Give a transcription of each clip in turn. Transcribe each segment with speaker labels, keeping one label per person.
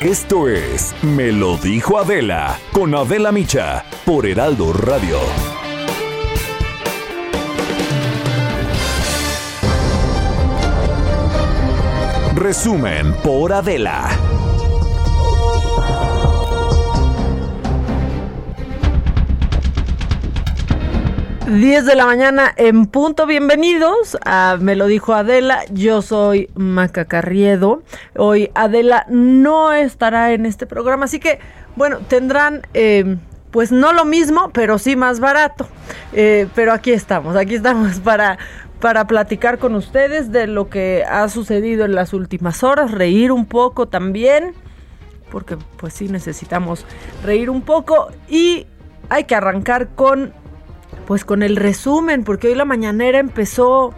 Speaker 1: Esto es Me lo dijo Adela con Adela Micha por Heraldo Radio. Resumen por Adela.
Speaker 2: 10 de la mañana en punto. Bienvenidos a Me lo dijo Adela. Yo soy Maca Carriedo. Hoy Adela no estará en este programa, así que, bueno, tendrán. Eh, pues no lo mismo, pero sí más barato. Eh, pero aquí estamos, aquí estamos para, para platicar con ustedes de lo que ha sucedido en las últimas horas, reír un poco también, porque pues sí necesitamos reír un poco y hay que arrancar con pues con el resumen, porque hoy la mañanera empezó,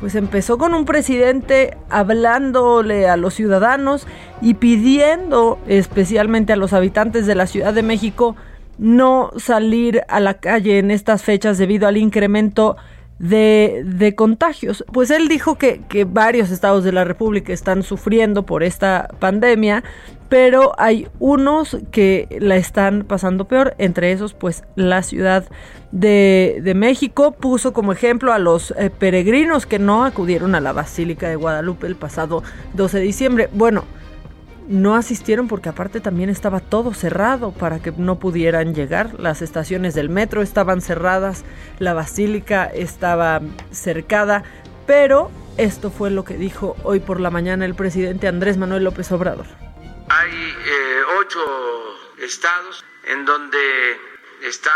Speaker 2: pues empezó con un presidente hablándole a los ciudadanos y pidiendo especialmente a los habitantes de la Ciudad de México no salir a la calle en estas fechas debido al incremento de, de, contagios. Pues él dijo que, que, varios estados de la República están sufriendo por esta pandemia, pero hay unos que la están pasando peor, entre esos pues la Ciudad de, México puso como ejemplo a los eh, peregrinos que no acudieron a la Basílica de Guadalupe el pasado 12 de diciembre. Bueno, no asistieron porque aparte también estaba todo cerrado para que no pudieran llegar. Las estaciones del metro estaban cerradas, la basílica estaba cercada, pero esto fue lo que dijo hoy por la mañana el presidente Andrés Manuel López Obrador.
Speaker 3: Hay eh, ocho estados en donde está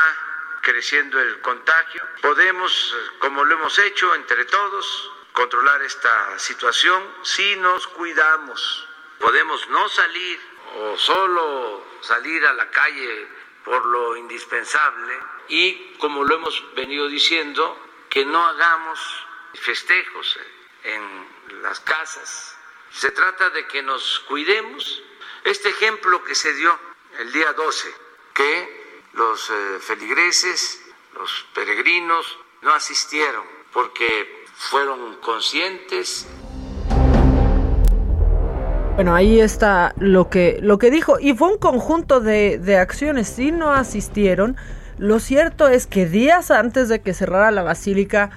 Speaker 3: creciendo el contagio. Podemos, como lo hemos hecho entre todos, controlar esta situación si nos cuidamos podemos no salir o solo salir a la calle por lo indispensable y, como lo hemos venido diciendo, que no hagamos festejos en las casas. Se trata de que nos cuidemos. Este ejemplo que se dio el día 12, que los eh, feligreses, los peregrinos, no asistieron porque fueron conscientes
Speaker 2: bueno, ahí está lo que, lo que dijo. Y fue un conjunto de, de acciones. Si no asistieron, lo cierto es que días antes de que cerrara la basílica,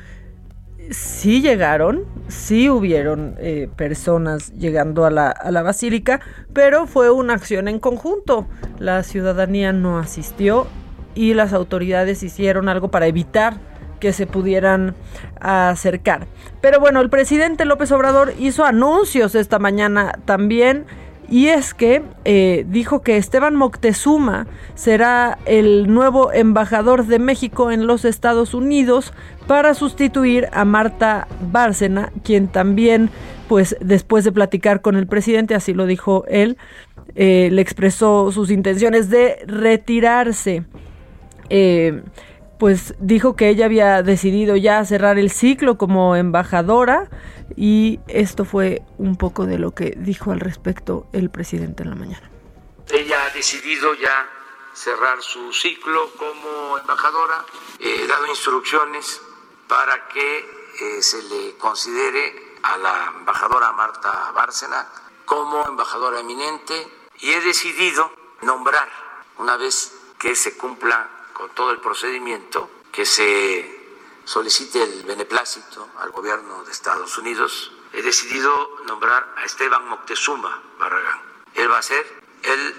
Speaker 2: sí llegaron, sí hubieron eh, personas llegando a la, a la basílica, pero fue una acción en conjunto. La ciudadanía no asistió y las autoridades hicieron algo para evitar que se pudieran acercar. Pero bueno, el presidente López Obrador hizo anuncios esta mañana también. Y es que eh, dijo que Esteban Moctezuma será el nuevo embajador de México en los Estados Unidos para sustituir a Marta Bárcena, quien también, pues después de platicar con el presidente, así lo dijo él, eh, le expresó sus intenciones de retirarse. Eh, pues dijo que ella había decidido ya cerrar el ciclo como embajadora y esto fue un poco de lo que dijo al respecto el presidente en la mañana.
Speaker 3: Ella ha decidido ya cerrar su ciclo como embajadora, he dado instrucciones para que eh, se le considere a la embajadora Marta Bárcena como embajadora eminente y he decidido nombrar, una vez que se cumpla con todo el procedimiento, que se solicite el beneplácito al gobierno de Estados Unidos, he decidido nombrar a Esteban Moctezuma Barragán. Él va a ser el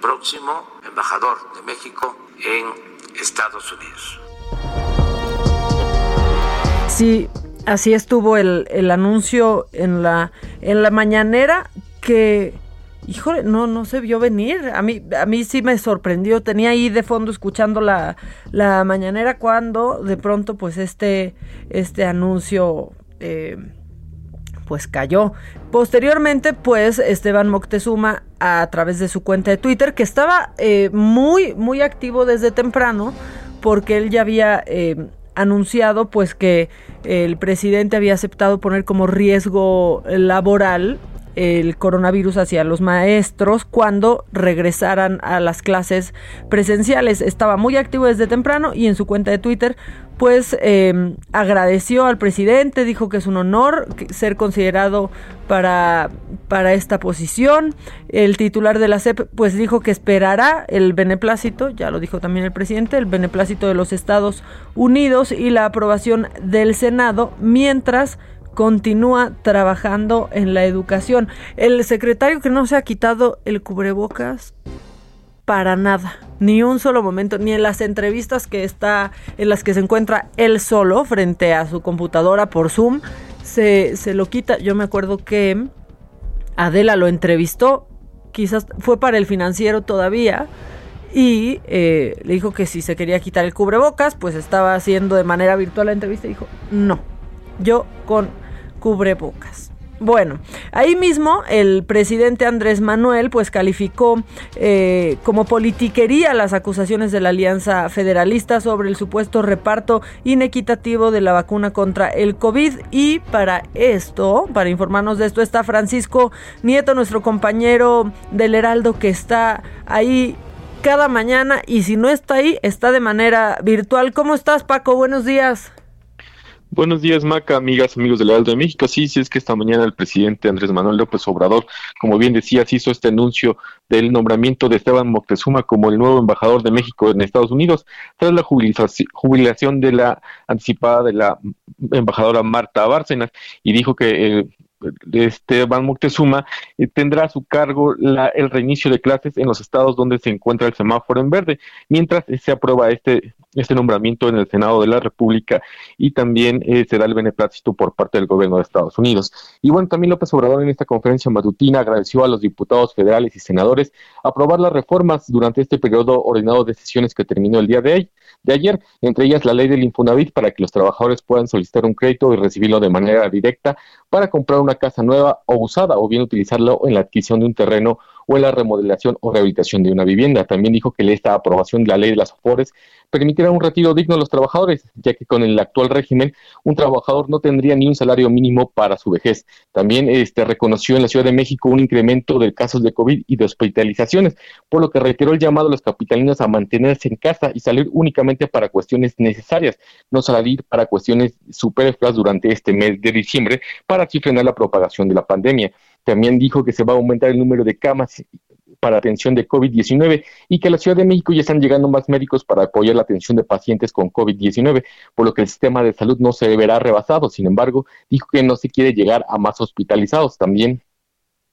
Speaker 3: próximo embajador de México en Estados Unidos.
Speaker 2: Así, así estuvo el, el anuncio en la, en la mañanera que híjole, no, no se vio venir. A mí, a mí sí me sorprendió. Tenía ahí de fondo escuchando la, la mañanera cuando de pronto, pues, este, este anuncio. Eh, pues cayó. Posteriormente, pues Esteban Moctezuma, a través de su cuenta de Twitter, que estaba eh, muy, muy activo desde temprano, porque él ya había eh, anunciado, pues que el presidente había aceptado poner como riesgo laboral el coronavirus hacia los maestros cuando regresaran a las clases presenciales. Estaba muy activo desde temprano y en su cuenta de Twitter pues em, agradeció al presidente, dijo que es un honor ser considerado para, para esta posición. El titular de la CEP pues dijo que esperará el beneplácito, ya lo dijo también el presidente, el beneplácito de los Estados Unidos y la aprobación del Senado mientras continúa trabajando en la educación. El secretario que no se ha quitado el cubrebocas para nada, ni un solo momento, ni en las entrevistas que está, en las que se encuentra él solo frente a su computadora por Zoom, se, se lo quita. Yo me acuerdo que Adela lo entrevistó, quizás fue para el financiero todavía, y eh, le dijo que si se quería quitar el cubrebocas, pues estaba haciendo de manera virtual la entrevista y dijo, no, yo con cubrebocas. Bueno, ahí mismo el presidente Andrés Manuel pues calificó eh, como politiquería las acusaciones de la Alianza Federalista sobre el supuesto reparto inequitativo de la vacuna contra el COVID y para esto, para informarnos de esto, está Francisco Nieto, nuestro compañero del Heraldo que está ahí cada mañana y si no está ahí, está de manera virtual. ¿Cómo estás Paco? Buenos días.
Speaker 4: Buenos días, Maca, amigas, amigos del Alto de México. Sí, sí, es que esta mañana el presidente Andrés Manuel López Obrador, como bien decías, hizo este anuncio del nombramiento de Esteban Moctezuma como el nuevo embajador de México en Estados Unidos, tras la jubilación de la anticipada de la embajadora Marta Bárcenas, y dijo que eh, Esteban Moctezuma eh, tendrá a su cargo el reinicio de clases en los estados donde se encuentra el semáforo en verde, mientras se aprueba este, este nombramiento en el Senado de la República y también eh, se da el beneplácito por parte del gobierno de Estados Unidos. Y bueno, también López Obrador en esta conferencia matutina agradeció a los diputados federales y senadores aprobar las reformas durante este periodo ordenado de sesiones que terminó el día de de ayer, entre ellas la ley del Infonavit para que los trabajadores puedan solicitar un crédito y recibirlo de manera directa para comprar una casa nueva o usada o bien utilizarlo en la adquisición de un terreno o en la remodelación o rehabilitación de una vivienda. También dijo que esta aprobación de la ley de las AFORES permitirá un retiro digno a los trabajadores, ya que con el actual régimen un trabajador no tendría ni un salario mínimo para su vejez. También este, reconoció en la Ciudad de México un incremento de casos de COVID y de hospitalizaciones, por lo que reiteró el llamado a los capitalinos a mantenerse en casa y salir únicamente para cuestiones necesarias, no salir para cuestiones superfluas durante este mes de diciembre para así frenar la propagación de la pandemia. También dijo que se va a aumentar el número de camas para atención de COVID-19 y que a la Ciudad de México ya están llegando más médicos para apoyar la atención de pacientes con COVID-19, por lo que el sistema de salud no se verá rebasado. Sin embargo, dijo que no se quiere llegar a más hospitalizados. También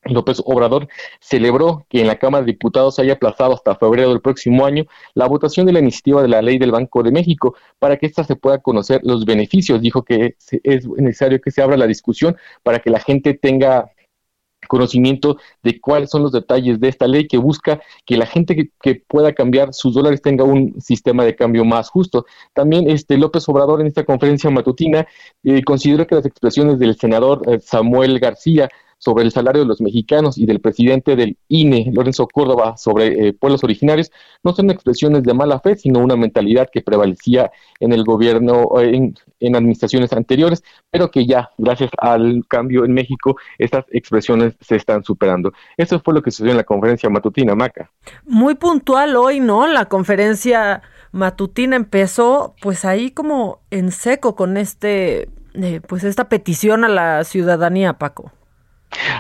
Speaker 4: López Obrador celebró que en la Cámara de Diputados haya aplazado hasta febrero del próximo año la votación de la iniciativa de la ley del Banco de México para que ésta se pueda conocer los beneficios. Dijo que es necesario que se abra la discusión para que la gente tenga conocimiento de cuáles son los detalles de esta ley que busca que la gente que, pueda cambiar sus dólares tenga un sistema de cambio más justo. También este López Obrador en esta conferencia matutina eh, consideró que las expresiones del senador eh, Samuel García sobre el salario de los mexicanos y del presidente del INE, Lorenzo Córdoba, sobre eh, pueblos originarios, no son expresiones de mala fe, sino una mentalidad que prevalecía en el gobierno, en, en administraciones anteriores, pero que ya, gracias al cambio en México, estas expresiones se están superando. Eso fue lo que sucedió en la conferencia matutina, Maca.
Speaker 2: Muy puntual hoy, ¿no? La conferencia matutina empezó pues ahí como en seco con este, eh, pues esta petición a la ciudadanía, Paco.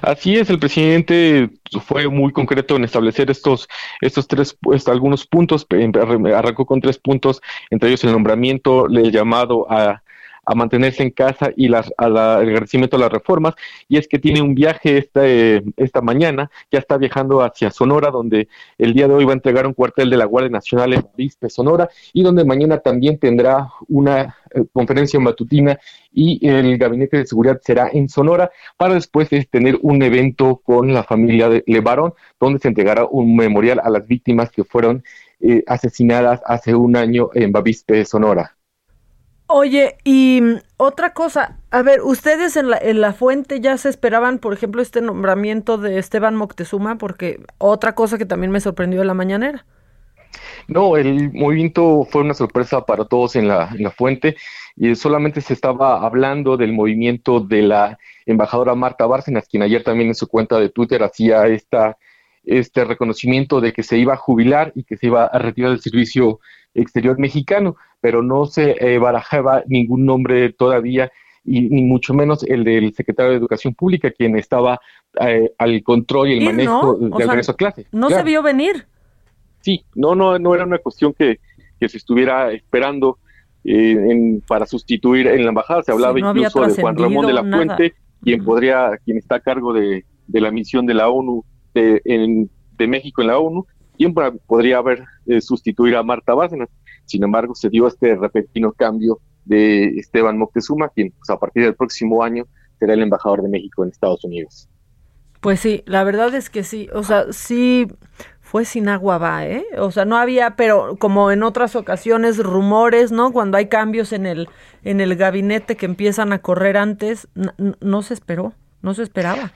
Speaker 4: Así es, el presidente fue muy concreto en establecer estos, estos tres, pues, algunos puntos, arrancó con tres puntos, entre ellos el nombramiento, el llamado a a mantenerse en casa y las, al agradecimiento a las reformas, y es que tiene un viaje esta, eh, esta mañana, ya está viajando hacia Sonora, donde el día de hoy va a entregar un cuartel de la Guardia Nacional en Vispe, Sonora, y donde mañana también tendrá una eh, conferencia matutina y el gabinete de seguridad será en Sonora para después tener un evento con la familia de Levarón, donde se entregará un memorial a las víctimas que fueron eh, asesinadas hace un año en Bavispe, Sonora.
Speaker 2: Oye, y mm, otra cosa, a ver, ustedes en la, en la fuente ya se esperaban, por ejemplo, este nombramiento de Esteban Moctezuma, porque otra cosa que también me sorprendió en la mañanera.
Speaker 4: No, el movimiento fue una sorpresa para todos en la, en la fuente y solamente se estaba hablando del movimiento de la embajadora Marta Bárcenas, quien ayer también en su cuenta de Twitter hacía esta, este reconocimiento de que se iba a jubilar y que se iba a retirar del servicio exterior mexicano, pero no se eh, barajaba ningún nombre todavía y ni mucho menos el del secretario de Educación Pública, quien estaba eh, al control y el manejo del regreso a clase.
Speaker 2: No se vio venir.
Speaker 4: Sí, no, no, no era una cuestión que, se estuviera esperando eh, para sustituir en la embajada. Se hablaba incluso de Juan Ramón de la Fuente, quien podría, quien está a cargo de, la misión de la ONU de, en, de México en la ONU, podría haber eh, sustituir a Marta Bárcenas. Sin embargo, se dio este repentino cambio de Esteban Moctezuma, quien pues, a partir del próximo año será el embajador de México en Estados Unidos.
Speaker 2: Pues sí, la verdad es que sí, o sea, sí fue sin agua va, ¿eh? O sea, no había, pero como en otras ocasiones, rumores, ¿no? Cuando hay cambios en el, en el gabinete que empiezan a correr antes, no se esperó, no se esperaba.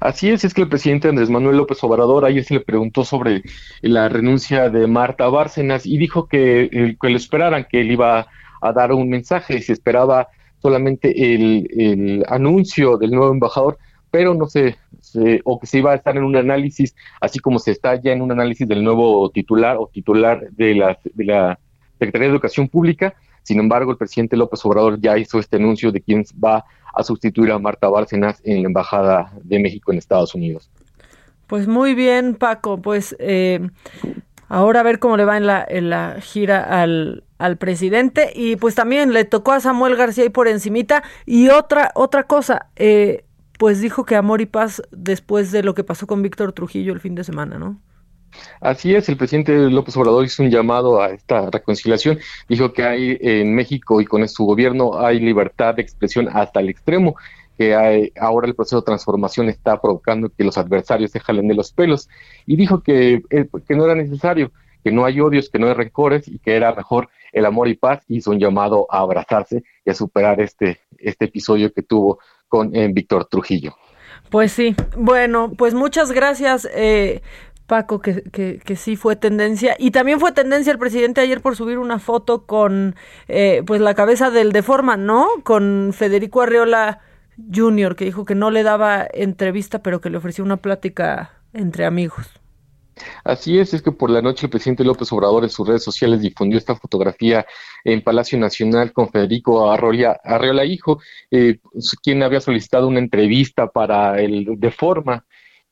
Speaker 4: Así es, es que el presidente Andrés Manuel López Obrador ayer se le preguntó sobre la renuncia de Marta Bárcenas y dijo que, que lo esperaran, que él iba a dar un mensaje se esperaba solamente el, anuncio del nuevo embajador, pero no sé, o que se iba a estar en un análisis, así como se está ya en un análisis del nuevo titular o titular de la, de la Secretaría de Educación Pública. Sin embargo, el presidente López Obrador ya hizo este anuncio de quién va a sustituir a Marta Bárcenas en la Embajada de México en Estados Unidos.
Speaker 2: Pues muy bien, Paco. Pues eh, ahora a ver cómo le va en la, en la gira al, presidente. Y pues también le tocó a Samuel García ahí por encimita. Y otra, otra cosa, eh, pues dijo que amor y paz después de lo que pasó con Víctor Trujillo el fin de semana, ¿no?
Speaker 4: Así es, el presidente López Obrador hizo un llamado a esta reconciliación. Dijo que hay en México y con su gobierno hay libertad de expresión hasta el extremo, que hay, ahora el proceso de transformación está provocando que los adversarios se jalen de los pelos. Y dijo que, eh, que no era necesario, que no hay odios, que no hay rencores y que era mejor el amor y paz. Hizo un llamado a abrazarse y a superar este, este episodio que tuvo con eh, Víctor Trujillo.
Speaker 2: Pues sí, bueno, pues muchas gracias. Eh, Paco, que, que, que, sí fue tendencia. Y también fue tendencia el presidente ayer por subir una foto con eh, pues la cabeza del Deforma, ¿no? Con Federico Arreola Jr., que dijo que no le daba entrevista, pero que le ofreció una plática entre amigos.
Speaker 4: Así es, es que por la noche el presidente López Obrador en sus redes sociales difundió esta fotografía en Palacio Nacional con Federico Arreola, Arreola Hijo, eh, quien había solicitado una entrevista para el Deforma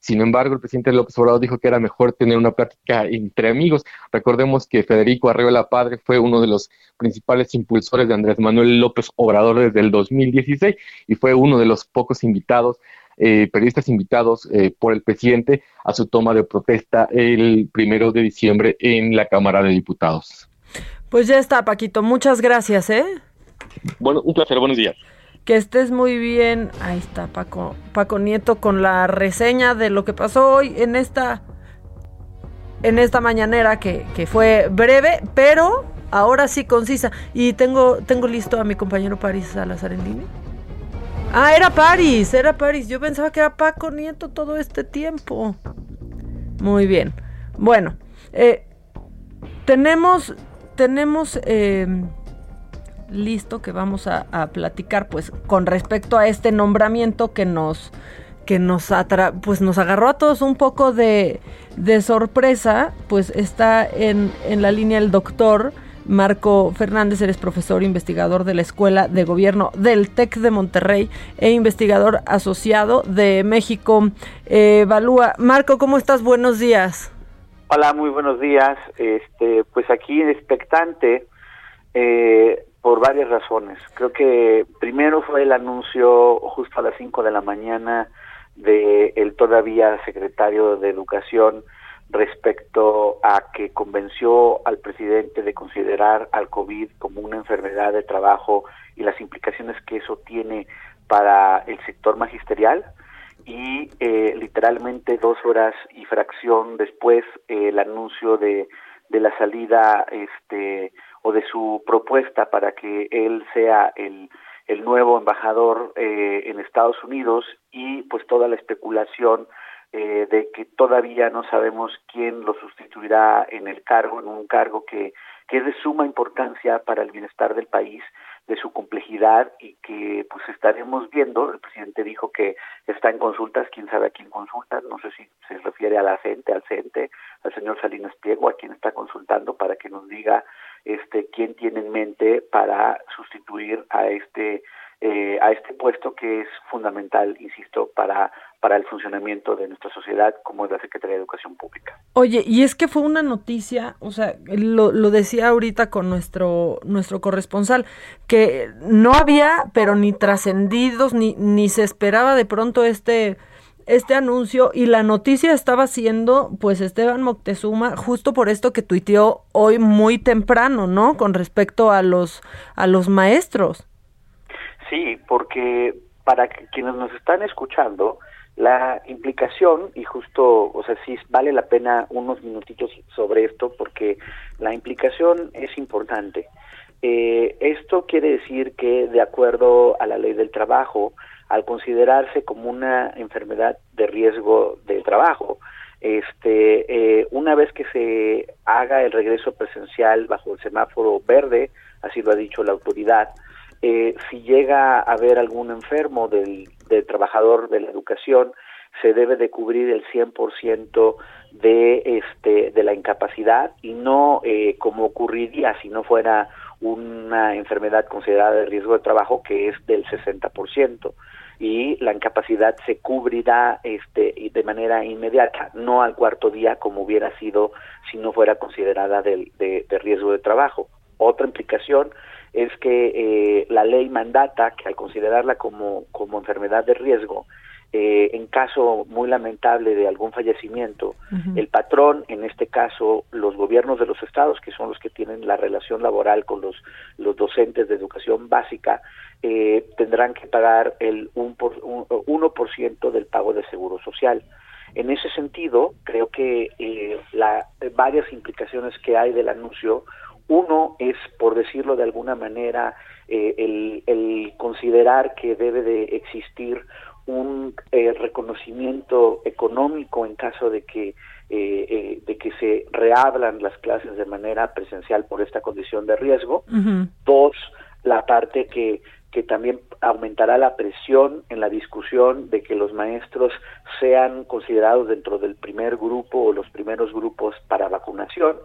Speaker 4: sin embargo, el presidente López Obrador dijo que era mejor tener una plática entre amigos. Recordemos que Federico Arreola Padre fue uno de los principales impulsores de Andrés Manuel López Obrador desde el 2016 y fue uno de los pocos invitados, eh, periodistas invitados eh, por el presidente a su toma de protesta el primero de diciembre en la Cámara de Diputados.
Speaker 2: Pues ya está, Paquito. Muchas gracias, ¿eh?
Speaker 4: Bueno, un placer. Buenos días.
Speaker 2: Que estés muy bien. Ahí está Paco, Paco Nieto con la reseña de lo que pasó hoy en esta en esta mañanera que, que fue breve, pero ahora sí concisa. Y tengo, tengo listo a mi compañero París Salazar en línea. Ah, era París, era París. Yo pensaba que era Paco Nieto todo este tiempo. Muy bien. Bueno, eh, tenemos, tenemos eh, listo que vamos a, platicar pues con respecto a este nombramiento que nos que nos atra pues nos agarró a todos un poco de, de sorpresa pues está en, en la línea el doctor Marco Fernández, eres profesor investigador de la Escuela de Gobierno del TEC de Monterrey e investigador asociado de México eh, Evalúa. Marco, ¿cómo estás? Buenos días.
Speaker 5: Hola, muy buenos días. Este, pues aquí expectante eh, por varias razones. Creo que primero fue el anuncio justo a las 5 de la mañana de el todavía secretario de Educación respecto a que convenció al presidente de considerar al COVID como una enfermedad de trabajo y las implicaciones que eso tiene para el sector magisterial y eh, literalmente dos horas y fracción después el anuncio de, de la salida este o de su propuesta para que él sea el el nuevo embajador eh, en Estados Unidos y pues toda la especulación eh, de que todavía no sabemos quién lo sustituirá en el cargo, en un cargo que, que es de suma importancia para el bienestar del país, de su complejidad y que pues estaremos viendo, el presidente dijo que está en consultas, quién sabe a quién consulta, no sé si se refiere a la gente, al CENTE, al señor Salinas Pliego, a quien está consultando para que nos diga este quién tiene en mente para sustituir a este eh, a este puesto que es fundamental, insisto, para, para el funcionamiento de nuestra sociedad, como es la Secretaría de Educación Pública.
Speaker 2: Oye, y es que fue una noticia, o sea, lo, lo decía ahorita con nuestro, nuestro corresponsal, que no había, pero ni trascendidos, ni, ni se esperaba de pronto este este anuncio y la noticia estaba siendo pues Esteban Moctezuma justo por esto que tuiteó hoy muy temprano, ¿no? Con respecto a los a los maestros.
Speaker 5: Sí, porque para quienes nos están escuchando, la implicación, y justo, o sea, sí vale la pena unos minutitos sobre esto, porque la implicación es importante. Eh, esto quiere decir que, de acuerdo a la ley del trabajo, al considerarse como una enfermedad de riesgo de trabajo, este, eh, una vez que se haga el regreso presencial bajo el semáforo verde, así lo ha dicho la autoridad, eh, si llega a haber algún enfermo del, del, trabajador de la educación, se debe de cubrir el 100% de, este, de la incapacidad y no eh, como ocurriría si no fuera una enfermedad considerada de riesgo de trabajo que es del 60% y la incapacidad se cubrirá este de manera inmediata, no al cuarto día como hubiera sido si no fuera considerada de, de, de riesgo de trabajo. Otra implicación es que eh, la ley mandata que al considerarla como, como enfermedad de riesgo, eh, en caso muy lamentable de algún fallecimiento, el patrón, en este caso los gobiernos de los estados, que son los que tienen la relación laboral con los, los docentes de educación básica, eh, tendrán que pagar el 1%, por, un, 1 del pago de seguro social. En ese sentido, creo que eh, la, varias implicaciones que hay del anuncio uno es, por decirlo de alguna manera, eh, el, el, considerar que debe de existir un eh, reconocimiento económico en caso de que eh, eh, de que se reabran las clases de manera presencial por esta condición de riesgo. Uh -huh. Dos, la parte que que también aumentará la presión en la discusión de que los maestros sean considerados dentro del primer grupo o los primeros grupos para vacunación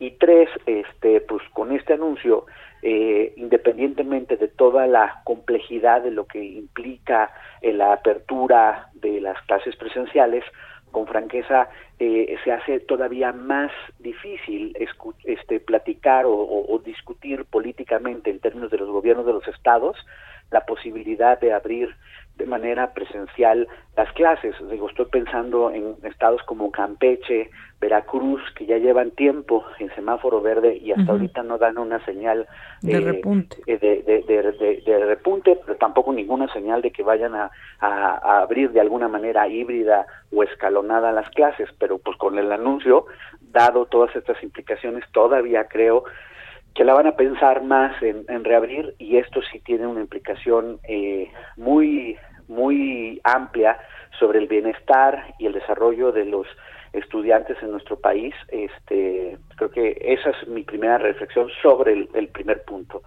Speaker 5: y tres, este, pues con este anuncio, eh, independientemente de toda la complejidad de lo que implica eh, la apertura de las clases presenciales, con franqueza eh, se hace todavía más difícil este, platicar o discutir políticamente en términos de los gobiernos de los estados la posibilidad de abrir de manera presencial las clases. Digo, estoy pensando en estados como Campeche, Veracruz, que ya llevan tiempo en semáforo verde y hasta uh -huh. ahorita no dan una señal
Speaker 2: de, eh, repunte.
Speaker 5: De, de, de, repunte, pero tampoco ninguna señal de que vayan a, a, a, abrir de alguna manera híbrida o escalonada las clases. Pero pues con el anuncio, dado todas estas implicaciones, todavía creo que la van a pensar más en, en reabrir y esto sí tiene una implicación eh, muy muy amplia sobre el bienestar y el desarrollo de los estudiantes en nuestro país. Este, creo que esa es mi primera reflexión sobre el, el primer punto.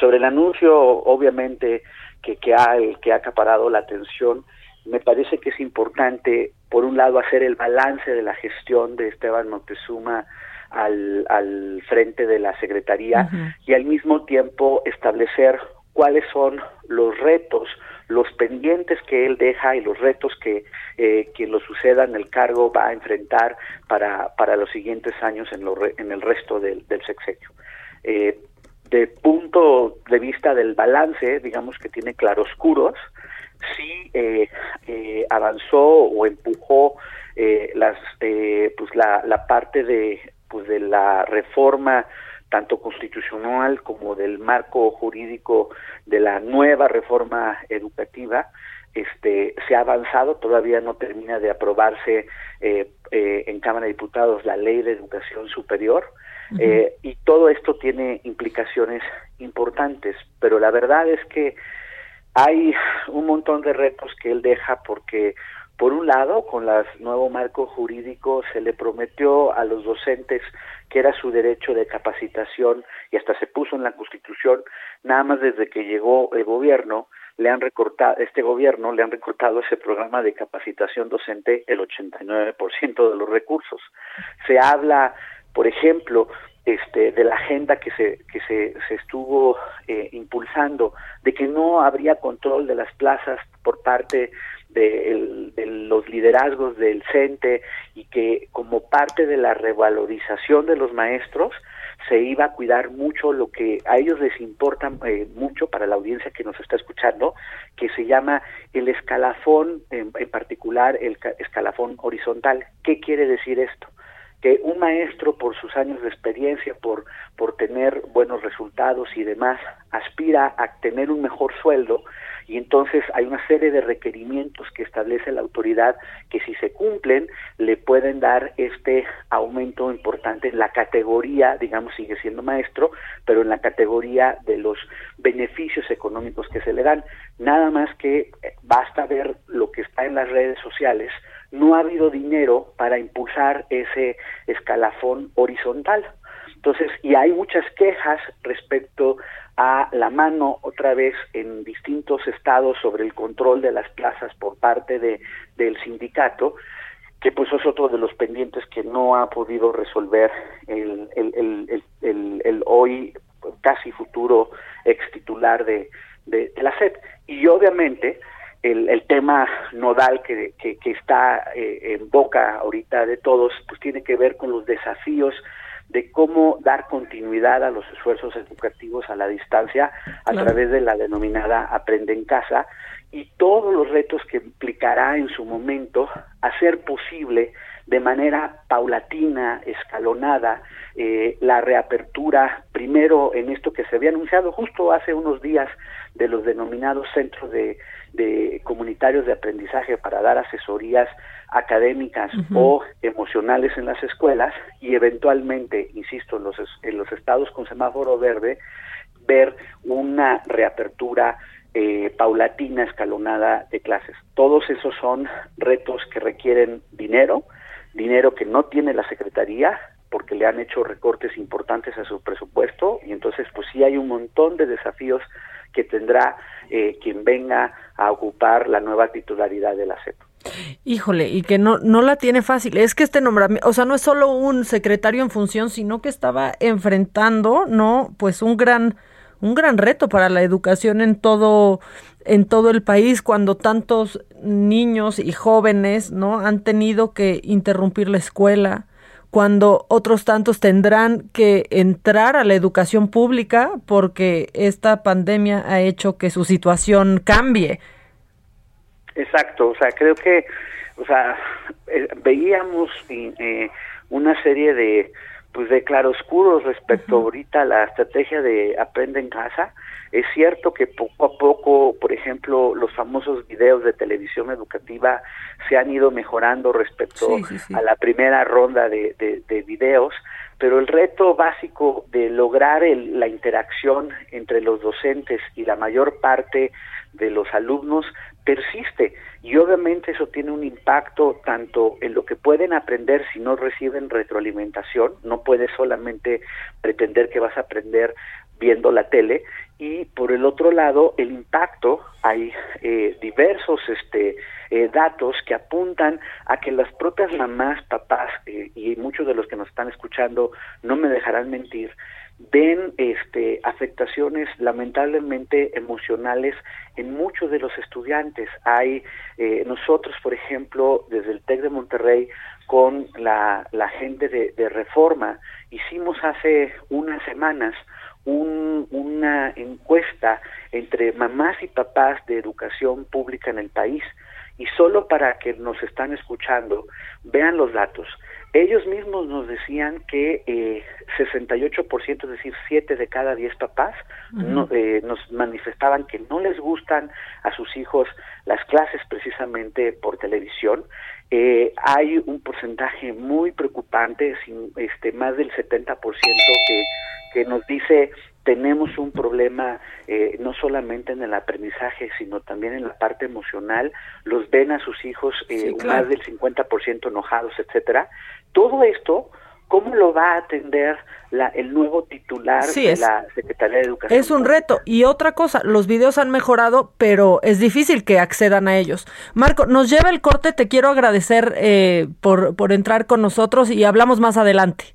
Speaker 5: Sobre el anuncio, obviamente, que, que, ha, que ha acaparado la atención, me parece que es importante, por un lado, hacer el balance de la gestión de Esteban Montezuma al, al frente de la Secretaría uh -huh. y al mismo tiempo establecer cuáles son los retos, los pendientes que él deja y los retos que eh, quien lo suceda en el cargo va a enfrentar para, para los siguientes años en, lo re, en el resto del, del sexenio. Eh, de punto de vista del balance, digamos que tiene claroscuros, sí eh, eh, avanzó o empujó eh, las pues la, la parte de pues de la reforma tanto constitucional como del marco jurídico de la nueva reforma educativa este se ha avanzado todavía no termina de aprobarse en Cámara de Diputados la ley de educación superior y todo esto tiene implicaciones importantes pero la verdad es que hay un montón de retos que él deja porque, por un lado, con el nuevo marco jurídico se le prometió a los docentes que era su derecho de capacitación y hasta se puso en la Constitución, nada más desde que llegó el gobierno, le han recortado, este gobierno le han recortado ese programa de capacitación docente el 89% de los recursos. Se habla, por ejemplo, este, de la agenda que se, que se, se estuvo eh, impulsando, de que no habría control de las plazas por parte de, de, los liderazgos del CENTE y que como parte de la revalorización de los maestros se iba a cuidar mucho lo que a ellos les importa eh, mucho para la audiencia que nos está escuchando, que se llama el escalafón, en particular el escalafón horizontal. ¿Qué quiere decir esto? que un maestro por sus años de experiencia, por, por tener buenos resultados y demás, aspira a tener un mejor sueldo y entonces hay una serie de requerimientos que establece la autoridad que si se cumplen le pueden dar este aumento importante en la categoría, digamos sigue siendo maestro, pero en la categoría de los beneficios económicos que se le dan. Nada más que basta ver lo que está en las redes sociales no ha habido dinero para impulsar ese escalafón horizontal. Entonces, y hay muchas quejas respecto a la mano otra vez en distintos estados sobre el control de las plazas por parte de, del sindicato, que pues es otro de los pendientes que no ha podido resolver el, el, el, el hoy casi futuro ex titular de, de, la SEP. Y obviamente, el, tema nodal que, que, está eh, en boca ahorita de todos, pues tiene que ver con los desafíos de cómo dar continuidad a los esfuerzos educativos a la distancia a través de la denominada Aprende en Casa y todos los retos que implicará en su momento hacer posible de manera paulatina, escalonada, eh, la reapertura, primero en esto que se había anunciado justo hace unos días de los denominados centros de, de comunitarios de aprendizaje para dar asesorías académicas o emocionales en las escuelas y eventualmente, insisto, en los, en los estados con semáforo verde, ver una reapertura eh, paulatina, escalonada de clases. Todos esos son retos que requieren dinero, dinero que no tiene la Secretaría porque le han hecho recortes importantes a su presupuesto y entonces pues sí hay un montón de desafíos que tendrá eh, quien venga a ocupar la nueva titularidad de la CEP.
Speaker 2: Híjole, y que no, no la tiene fácil. Es que este nombramiento, o sea, no es solo un secretario en función, sino que estaba enfrentando, ¿no? Pues un gran, un gran reto para la educación en todo, en todo el país, cuando tantos niños y jóvenes, ¿no? Han tenido que interrumpir la escuela, cuando otros tantos tendrán que entrar a la educación pública porque esta pandemia ha hecho que su situación cambie.
Speaker 5: Exacto, o sea, creo que, o sea, eh, veíamos eh, una serie de, pues, de claroscuros respecto ahorita a la estrategia de aprende en casa, es cierto que poco a poco, por ejemplo, los famosos videos de televisión educativa se han ido mejorando respecto a la primera ronda de, de, videos, pero el reto básico de lograr la interacción entre los docentes y la mayor parte de los alumnos persiste. Y obviamente eso tiene un impacto tanto en lo que pueden aprender si no reciben retroalimentación, no puedes solamente pretender que vas a aprender viendo la tele y por el otro lado el impacto hay eh, diversos este eh, datos que apuntan a que las propias mamás papás eh, y muchos de los que nos están escuchando no me dejarán mentir ven este afectaciones lamentablemente emocionales en muchos de los estudiantes hay nosotros por ejemplo desde el Tec de Monterrey con la, la gente de, de reforma hicimos hace unas semanas una encuesta entre mamás y papás de educación pública en el país y solo para que nos están escuchando vean los datos. Ellos mismos nos decían que eh, 68%, es decir, 7 de cada 10 papás, eh, nos manifestaban que no les gustan a sus hijos las clases precisamente por televisión. Eh, hay un porcentaje muy preocupante, este, más del 70% que, que nos dice tenemos un problema eh, no solamente en el aprendizaje, sino también en la parte emocional. Los ven a sus hijos eh, más del 50% enojados, etcétera. Todo esto, ¿cómo lo va a atender la, el nuevo titular de la Secretaría de Educación?
Speaker 2: Es un reto. Y otra cosa, los videos han mejorado, pero es difícil que accedan a ellos. Marco, nos lleva el corte. Te quiero agradecer eh, por, por entrar con nosotros y hablamos más adelante.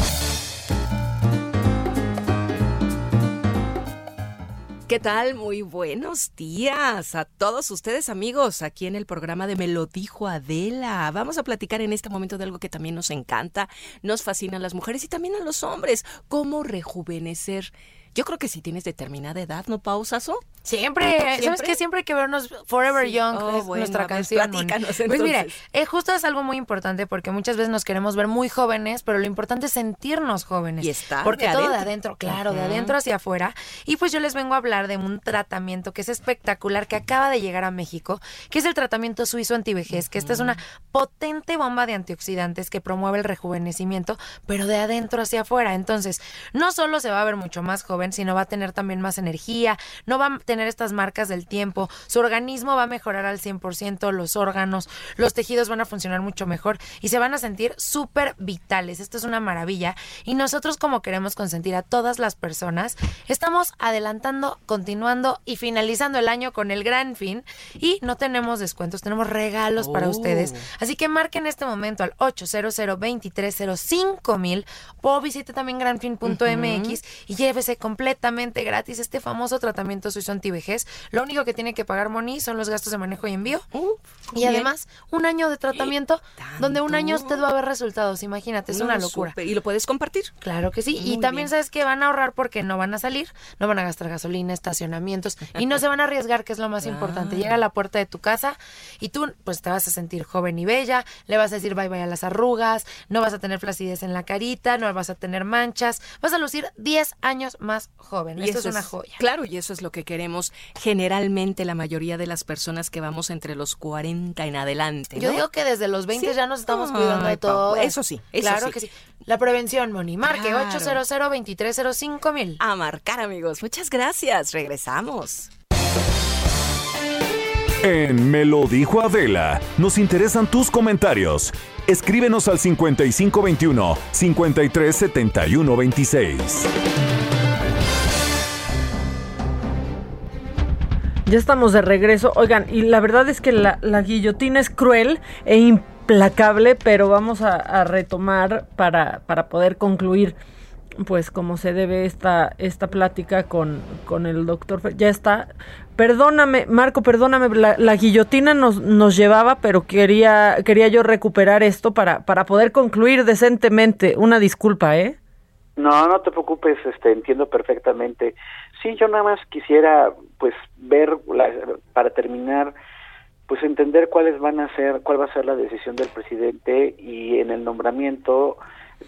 Speaker 6: ¿Qué tal? Muy buenos días a todos ustedes amigos aquí en el programa de Me lo dijo Adela. Vamos a platicar en este momento de algo que también nos encanta, nos fascina a las mujeres y también a los hombres, cómo rejuvenecer. Yo creo que si tienes determinada edad, ¿no, Pausazo?
Speaker 7: Siempre, ¿sabes qué? Siempre hay que vernos Forever Young, oh, nuestra canción. Pues mire, eh, justo es algo muy importante porque muchas veces nos queremos ver muy jóvenes, pero lo importante es sentirnos jóvenes.
Speaker 6: Y estar
Speaker 7: Porque
Speaker 6: de
Speaker 7: todo
Speaker 6: adentro.
Speaker 7: de adentro, claro, de adentro hacia afuera. Y pues yo les vengo a hablar de un tratamiento que es espectacular, que acaba de llegar a México, que es el tratamiento suizo antivejez, que esta es una potente bomba de antioxidantes que promueve el rejuvenecimiento, pero de adentro hacia afuera. Entonces, no solo se va a ver mucho más joven, sino va a tener también más energía, no va a tener estas marcas del tiempo, su organismo va a mejorar al 100%, los órganos, los tejidos van a funcionar mucho mejor y se van a sentir súper vitales. Esto es una maravilla y nosotros como queremos consentir a todas las personas, estamos adelantando, continuando y finalizando el año con el gran fin y no tenemos descuentos, tenemos regalos para
Speaker 6: Oh.
Speaker 7: ustedes. Así que marquen este momento al 800 2305 mil o visite también granfin.mx y llévese completamente gratis este famoso tratamiento suizo antivejez. Lo único que tiene que pagar Moni son los gastos de manejo y envío. y
Speaker 6: bien.
Speaker 7: además, un año de tratamiento donde un año usted va a ver resultados. Imagínate, es
Speaker 6: No,
Speaker 7: una locura.
Speaker 6: Y lo puedes compartir.
Speaker 7: Claro que sí. y también
Speaker 6: bien.
Speaker 7: sabes que van a ahorrar porque no van a salir, no van a gastar gasolina, estacionamientos y no se van a arriesgar, que es lo más importante. Llega a la puerta de tu casa y tú pues te vas a sentir joven y bella, le vas a decir bye bye a las arrugas, no vas a tener flacidez en la carita, no vas a tener manchas, vas a lucir 10 años más joven.
Speaker 6: Y
Speaker 7: Esto
Speaker 6: eso
Speaker 7: es una joya.
Speaker 6: Claro, y eso es lo que queremos generalmente la mayoría de las personas que vamos entre los 40 en adelante.
Speaker 7: Yo digo que desde los 20
Speaker 6: Sí.
Speaker 7: ya nos estamos
Speaker 6: Ay,
Speaker 7: cuidando de todo.
Speaker 6: eso sí, eso
Speaker 7: claro
Speaker 6: sí.
Speaker 7: que sí. La prevención, Moni. Marque
Speaker 6: Claro.
Speaker 7: 800 2305 mil.
Speaker 6: A marcar, amigos. Muchas gracias. Regresamos.
Speaker 1: En Me lo dijo Adela, nos interesan tus comentarios. Escríbenos al 5521 537126.
Speaker 2: Ya estamos de regreso. Oigan, y la verdad es que la, guillotina es cruel e implacable, pero vamos a, retomar para, para poder concluir, pues, como se debe esta, esta plática con, con el doctor. Ya está. Perdóname, Marco, perdóname, la, la guillotina nos, nos llevaba, pero quería, quería yo recuperar esto para, para poder concluir decentemente. Una disculpa, ¿eh?
Speaker 5: No, no te preocupes, este, entiendo perfectamente. Sí, yo nada más quisiera, pues, ver, la- para terminar, pues entender cuáles van a ser, cuál va a ser la decisión del presidente y en el nombramiento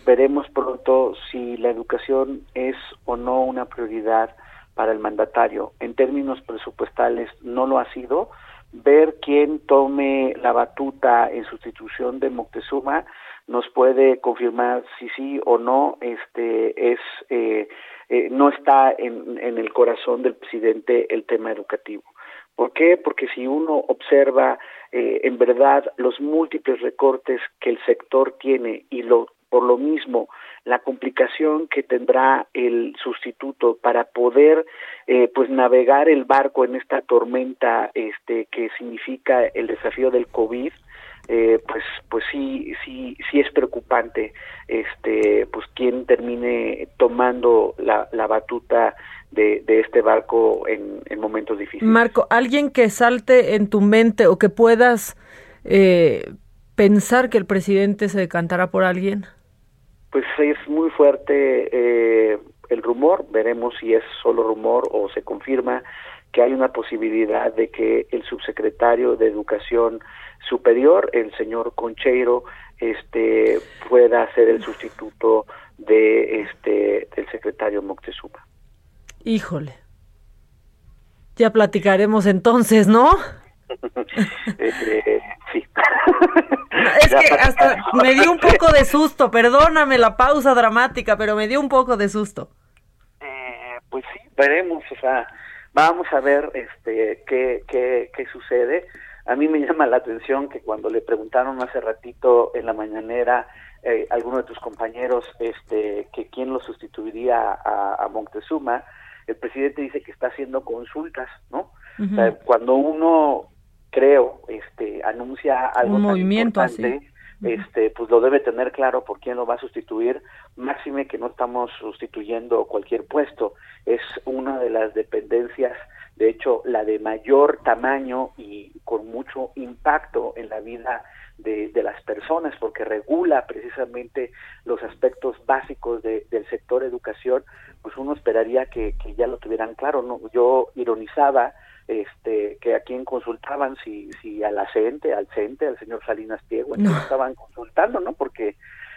Speaker 5: veremos pronto si la educación es o no una prioridad para el mandatario. En términos presupuestales no lo ha sido. Ver quién tome la batuta en sustitución de Moctezuma nos puede confirmar si sí o no este es eh, eh, no está en, en el corazón del presidente el tema educativo. ¿Por qué? Porque si uno observa eh, en verdad los múltiples recortes que el sector tiene y lo por lo mismo la complicación que tendrá el sustituto para poder eh, pues navegar el barco en esta tormenta este que significa el desafío del covid eh, pues pues sí sí sí es preocupante este pues quien termine tomando la, la batuta de, este barco en, momentos difíciles.
Speaker 2: Marco, alguien que salte en tu mente o que puedas eh, pensar que el presidente se decantará por alguien.
Speaker 5: Pues es muy fuerte eh, el rumor, veremos si es solo rumor o se confirma que hay una posibilidad de que el subsecretario de Educación Superior, el señor Concheiro, este pueda ser el sustituto de este del secretario Moctezuma.
Speaker 2: Híjole. Ya platicaremos entonces, ¿no?
Speaker 5: Eh, sí.
Speaker 2: Es que hasta me dio un poco de susto, perdóname la pausa dramática, pero me dio un poco de susto.
Speaker 5: Eh, pues sí, veremos, o sea, vamos a ver este qué, qué, qué sucede. A mí me llama la atención que cuando le preguntaron hace ratito en la mañanera eh, alguno de tus compañeros este que quién lo sustituiría a, a Moctezuma, el presidente dice que está haciendo consultas, ¿no? o sea, cuando uno, creo, este, anuncia algo
Speaker 2: un movimiento así.
Speaker 5: Este, pues lo debe tener claro por quién lo va a sustituir, máxime que no estamos sustituyendo cualquier puesto, es una de las dependencias, de hecho, la de mayor tamaño y con mucho impacto en la vida de, las personas porque regula precisamente los aspectos básicos del sector educación, pues uno esperaría que, ya lo tuvieran claro. ¿no? Yo ironizaba este que a quién consultaban, si, si a la CENTE, al CENTE, al señor Salinas Piego, no. estaban consultando, ¿no? Porque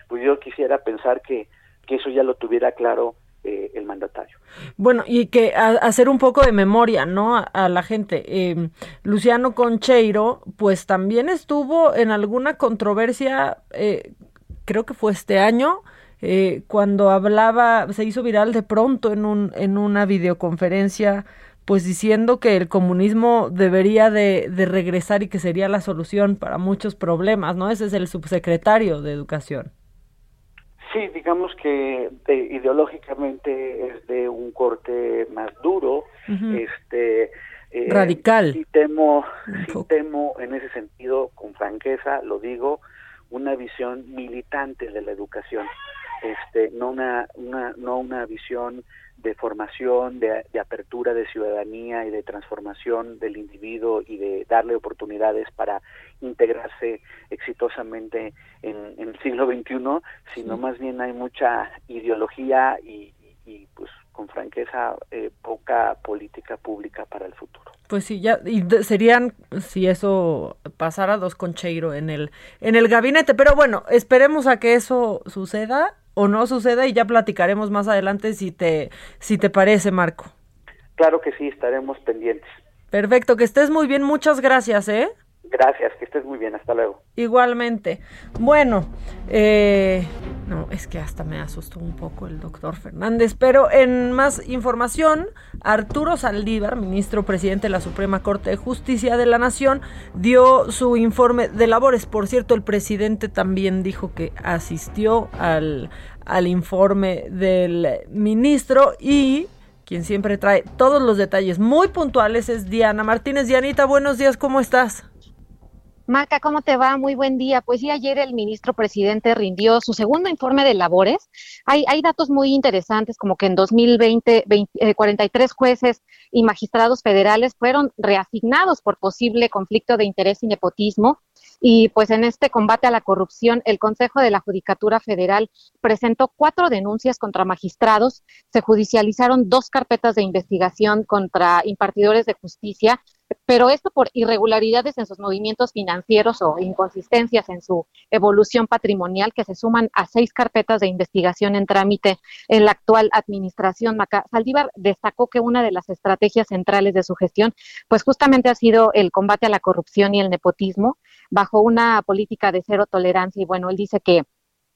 Speaker 5: pues yo quisiera pensar que, que eso ya lo tuviera claro eh, el mandatario.
Speaker 2: Bueno, y que hacer un poco de memoria, ¿no? A, la gente. Em, Luciano Concheiro, pues también estuvo en alguna controversia, eh, creo que fue este año, eh, cuando hablaba, se hizo viral de pronto en, un, en una videoconferencia, pues diciendo que el comunismo debería de, de regresar y que sería la solución para muchos problemas, ¿no? Ese es el subsecretario de Educación.
Speaker 5: Sí, digamos que ideológicamente es de un corte más duro, este
Speaker 2: eh, radical.
Speaker 5: Sí temo, temo en ese sentido, con franqueza, lo digo, una visión militante de la educación, este, no una, una no una visión de formación, de, apertura de ciudadanía y de transformación del individuo y de darle oportunidades para integrarse exitosamente en, el siglo XXI, sino más bien hay mucha ideología y, pues con franqueza eh, poca política pública para el futuro.
Speaker 2: Pues sí, ya y serían si eso pasara dos concheiro en el en el gabinete, pero bueno, esperemos a que eso suceda o no suceda y ya platicaremos más adelante si te, si te parece, Marco.
Speaker 5: Claro que sí, estaremos pendientes.
Speaker 2: Perfecto, que estés muy bien, muchas gracias, ¿eh?
Speaker 5: Gracias, que estés muy bien, hasta luego.
Speaker 2: Igualmente. Bueno, eh, no, es que hasta me asustó un poco el doctor Fernández, pero en más información, Arturo Saldívar, ministro presidente de la Suprema Corte de Justicia de la Nación, dio su informe de labores. Por cierto, el presidente también dijo que asistió al, al informe del ministro y quien siempre trae todos los detalles muy puntuales es Diana Martínez. Dianita, buenos días, ¿cómo estás?
Speaker 8: Maca, ¿cómo te va? Muy buen día. Pues sí, ayer el ministro presidente rindió su segundo informe de labores. Hay, datos muy interesantes, como que en 2020 43 jueces y magistrados federales fueron reasignados por posible conflicto de interés y nepotismo. Y pues en este combate a la corrupción, el Consejo de la Judicatura Federal presentó cuatro denuncias contra magistrados, se judicializaron dos carpetas de investigación contra impartidores de justicia, pero esto por irregularidades en sus movimientos financieros o inconsistencias en su evolución patrimonial que se suman a seis carpetas de investigación en trámite en la actual administración. Maca Saldívar destacó que una de las estrategias centrales de su gestión, pues justamente ha sido el combate a la corrupción y el nepotismo bajo una política de cero tolerancia. Y bueno, él dice que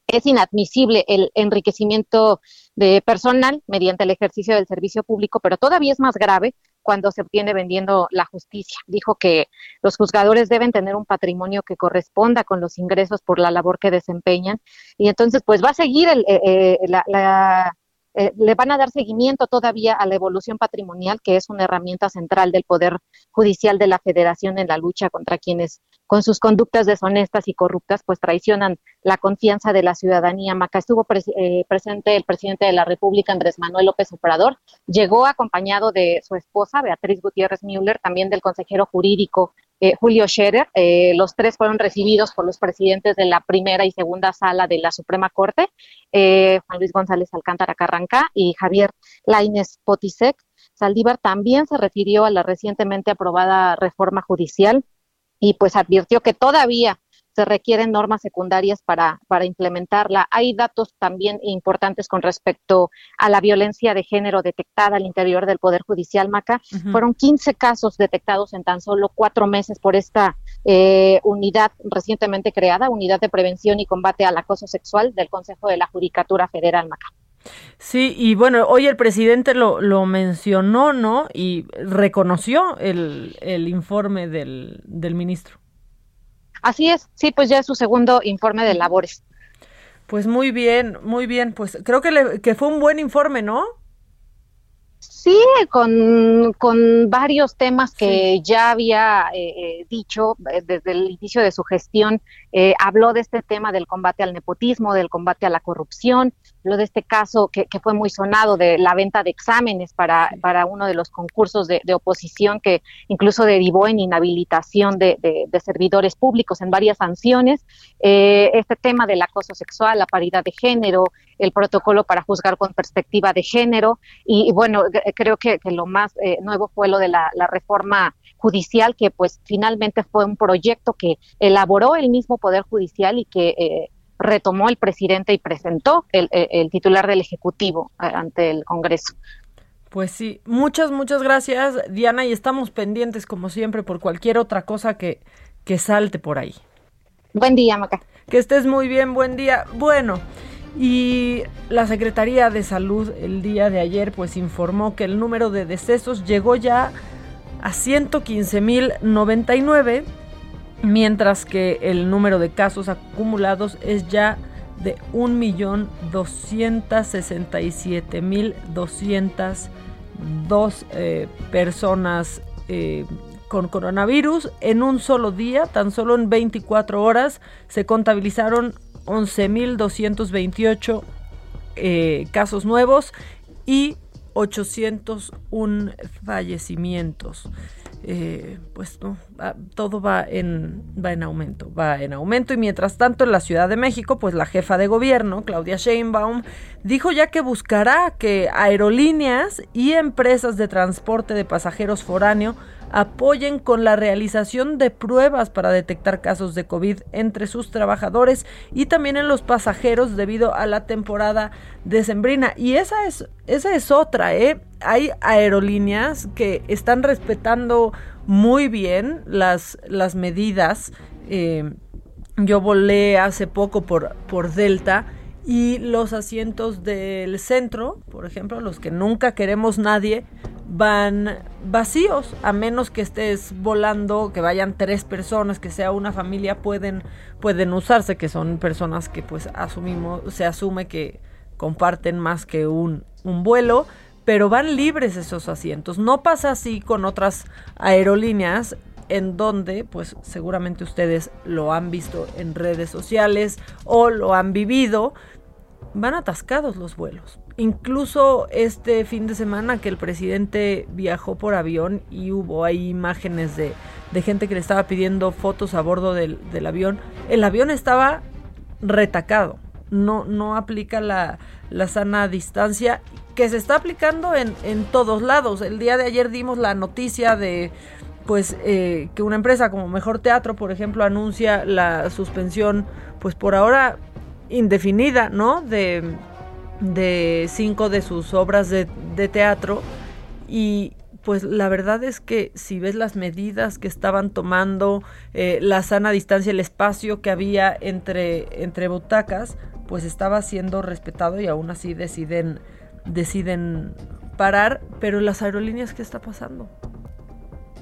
Speaker 8: es inadmisible el enriquecimiento de personal mediante el ejercicio del servicio público, pero todavía es más grave cuando se obtiene vendiendo la justicia. Dijo que los juzgadores deben tener un patrimonio que corresponda con los ingresos por la labor que desempeñan y entonces pues va a seguir el, eh, eh, la, eh, le van a dar seguimiento todavía a la evolución patrimonial, que es una herramienta central del Poder Judicial de la Federación en la lucha contra quienes con sus conductas deshonestas y corruptas pues traicionan la confianza de la ciudadanía. Maca estuvo eh, presente el presidente de la República, Andrés Manuel López Obrador, llegó acompañado de su esposa, Beatriz Gutiérrez Müller, también del consejero jurídico eh, Julio Scherer. Eh, los tres fueron recibidos por los presidentes de la primera y segunda sala de la Suprema Corte, eh, Juan Luis González Alcántara Carranca y Javier Laines Potisek. Saldívar también se refirió a la recientemente aprobada reforma judicial y pues advirtió que todavía se requieren normas secundarias para, para implementarla. Hay datos también importantes con respecto a la violencia de género detectada al interior del Poder Judicial, Maca. Fueron 15 casos detectados en tan solo cuatro meses por esta eh, unidad recientemente creada, Unidad de Prevención y Combate al Acoso Sexual del Consejo de la Judicatura Federal, Maca.
Speaker 2: Sí, y bueno, hoy el presidente lo, lo mencionó, ¿no? Y reconoció el, el informe del, del ministro.
Speaker 8: Así es, sí, pues ya es su segundo informe de labores.
Speaker 2: Pues muy bien, muy bien, pues creo que, le, que fue un buen informe, ¿no?
Speaker 8: Sí, con, con varios temas que ya había eh, eh, dicho eh, desde el inicio de su gestión. habló de este tema del combate al nepotismo, del combate a la corrupción, lo de este caso que, fue muy sonado de la venta de exámenes para, para uno de los concursos de, oposición que incluso derivó en inhabilitación de, servidores públicos en varias sanciones. Eh, este tema del acoso sexual, la paridad de género, el protocolo para juzgar con perspectiva de género y, bueno, creo que, lo más eh, nuevo fue lo de la, reforma judicial que pues finalmente fue un proyecto que elaboró el mismo Poder Judicial y que... Eh, retomó el presidente y presentó el, titular del Ejecutivo eh, ante el Congreso.
Speaker 2: Pues sí, muchas, muchas gracias, Diana, y estamos pendientes, como siempre, por cualquier otra cosa que, que salte por ahí.
Speaker 8: Buen día, Maca.
Speaker 2: Que estés muy bien, buen día. Bueno, y la Secretaría de Salud el día de ayer, pues informó que el número de decesos llegó ya a 115.099 mientras que el número de casos acumulados es ya de 1.267.202 eh, personas eh, con coronavirus. En un solo día, tan solo en 24 horas, se contabilizaron 11.228 eh, casos nuevos y 801 fallecimientos. Eh, pues no, todo va en, va en aumento, va en aumento y mientras tanto en la Ciudad de México, pues la jefa de gobierno, Claudia Sheinbaum, dijo ya que buscará que aerolíneas y empresas de transporte de pasajeros foráneo apoyen con la realización de pruebas para detectar casos de COVID entre sus trabajadores y también en los pasajeros debido a la temporada decembrina. Y esa es, esa es otra, ¿eh? Hay aerolíneas que están respetando muy bien las, las medidas. Eh, yo volé hace poco por, por Delta y los asientos del centro, por ejemplo, los que nunca queremos nadie, van vacíos, a menos que estés volando, que vayan tres personas, que sea una familia, pueden, pueden usarse, que son personas que pues asumimos, se asume que comparten más que un, un vuelo, pero van libres esos asientos. No pasa así con otras aerolíneas en donde, pues seguramente ustedes lo han visto en redes sociales o lo han vivido, van atascados los vuelos. Incluso este fin de semana que el presidente viajó por avión y hubo ahí imágenes de, gente que le estaba pidiendo fotos a bordo del, avión, el avión estaba retacado. No, no aplica la, sana distancia que se está aplicando en, en todos lados. El día de ayer dimos la noticia de pues eh, que una empresa como Mejor Teatro, por ejemplo, anuncia la suspensión, pues por ahora indefinida, ¿no? De, cinco de sus obras de, teatro y pues la verdad es que si ves las medidas que estaban tomando, eh, la sana distancia, el espacio que había entre, entre butacas, pues estaba siendo respetado y aún así deciden, deciden parar. Pero las aerolíneas, ¿qué está pasando?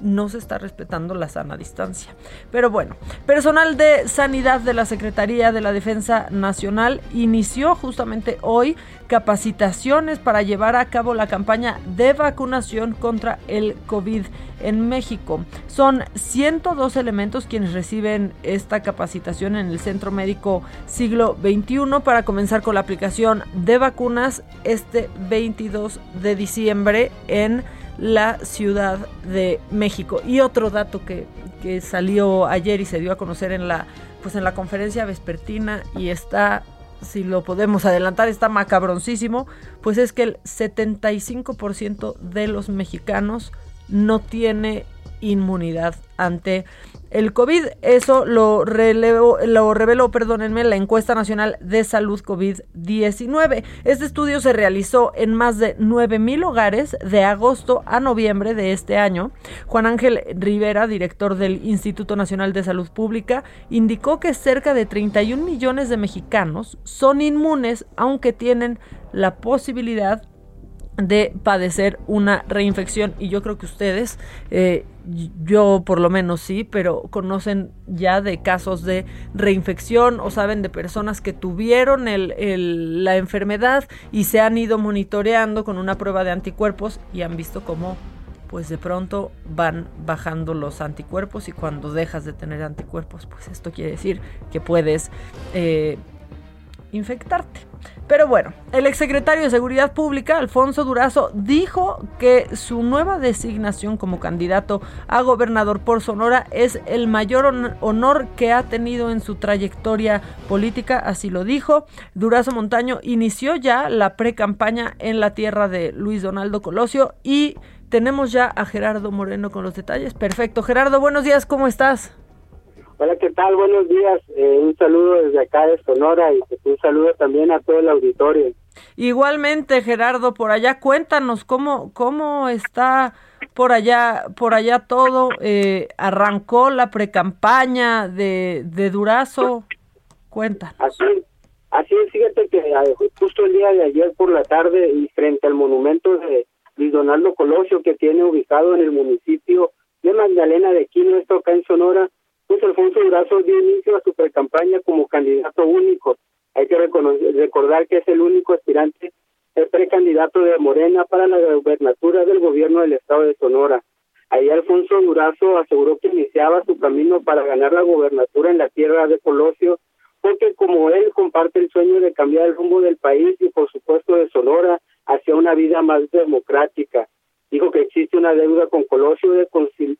Speaker 2: No se está respetando la sana distancia. Pero bueno, personal de sanidad de la Secretaría de la Defensa Nacional inició justamente hoy capacitaciones para llevar a cabo la campaña de vacunación contra el COVID en México. Son 102 elementos quienes reciben esta capacitación en el Centro Médico Siglo XXI para comenzar con la aplicación de vacunas este 22 de diciembre en la Ciudad de México. Y otro dato que, que salió ayer y se dio a conocer en la, pues en la conferencia vespertina y está si lo podemos adelantar, está macabroncísimo, pues es que el 75% de los mexicanos no tiene inmunidad ante el COVID. Eso lo, lo reveló, perdónenme, la encuesta nacional de salud COVID-19. Este estudio se realizó en más de 9 mil hogares de agosto a noviembre de este año. Juan Ángel Rivera, director del Instituto Nacional de Salud Pública, indicó que cerca de 31 millones de mexicanos son inmunes, aunque tienen la posibilidad de padecer una reinfección y yo creo que ustedes, eh, yo por lo menos sí, pero conocen ya de casos de reinfección o saben de personas que tuvieron el, la enfermedad y se han ido monitoreando con una prueba de anticuerpos y han visto cómo pues de pronto van bajando los anticuerpos y cuando dejas de tener anticuerpos pues esto quiere decir que puedes eh, infectarte. Pero bueno, el exsecretario de Seguridad Pública, Alfonso Durazo, dijo que su nueva designación como candidato a gobernador por Sonora es el mayor honor que ha tenido en su trayectoria política, así lo dijo. Durazo Montaño inició ya la pre-campaña en la tierra de Luis Donaldo Colosio y tenemos ya a Gerardo Moreno con los detalles. Perfecto. Gerardo, buenos días, ¿cómo estás?
Speaker 9: Hola, ¿qué tal? Buenos días. Eh, un saludo desde acá de Sonora y pues, un saludo también a todo el auditorio.
Speaker 2: Igualmente, Gerardo, por allá cuéntanos cómo cómo está por allá por allá todo. Eh, arrancó la precampaña de, de Durazo. Cuéntanos.
Speaker 9: Así, así es, fíjate que justo el día de ayer por la tarde y frente al monumento de Luis Donaldo Colosio que tiene ubicado en el municipio de Magdalena de Quino, esto acá en Sonora, pues Alfonso Durazo dio inicio a su precampaña como candidato único. Hay que recordar que es el único aspirante, el precandidato de Morena para la gubernatura del gobierno del estado de Sonora. Ahí Alfonso Durazo aseguró que iniciaba su camino para ganar la gobernatura en la tierra de Colosio, porque como él comparte el sueño de cambiar el rumbo del país y por supuesto de Sonora hacia una vida más democrática. Dijo que existe una deuda con Colosio de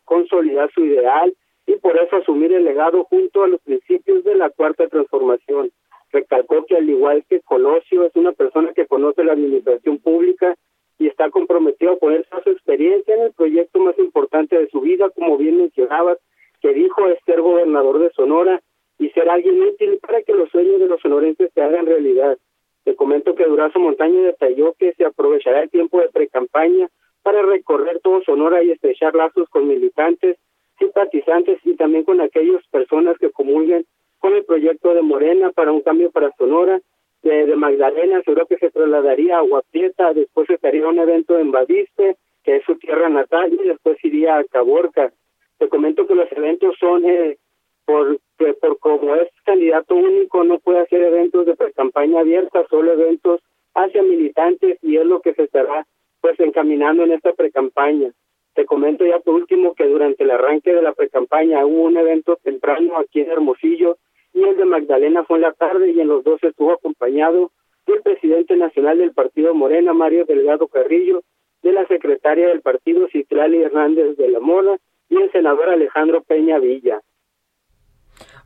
Speaker 9: consolidar su ideal y por eso asumir el legado junto a los principios de la cuarta transformación. Recalcó que al igual que Colosio es una persona que conoce la administración pública y está comprometido a poner su experiencia en el proyecto más importante de su vida, como bien mencionabas, que dijo es ser gobernador de Sonora y ser alguien útil para que los sueños de los sonorenses se hagan realidad. Te comento que Durazo Montaña detalló que se aprovechará el tiempo de precampaña para recorrer todo Sonora y estrechar lazos con militantes simpatizantes y también con aquellas personas que comulguen con el proyecto de Morena para un cambio para Sonora, de, de Magdalena, seguro que se trasladaría a Guapieta, después estaría un evento en Badiste, que es su tierra natal, y después iría a Caborca. Te comento que los eventos son, eh, por, por como es candidato único, no puede hacer eventos de campaña abierta, solo eventos hacia militantes, y es lo que se estará pues encaminando en esta precampaña. Te comento ya por último que durante el arranque de la precampaña hubo un evento temprano aquí en Hermosillo y el de Magdalena fue en la tarde y en los dos estuvo acompañado del presidente nacional del partido Morena, Mario Delgado Carrillo, de la secretaria del partido Citlali Hernández de la Mora y el senador Alejandro Peña Villa.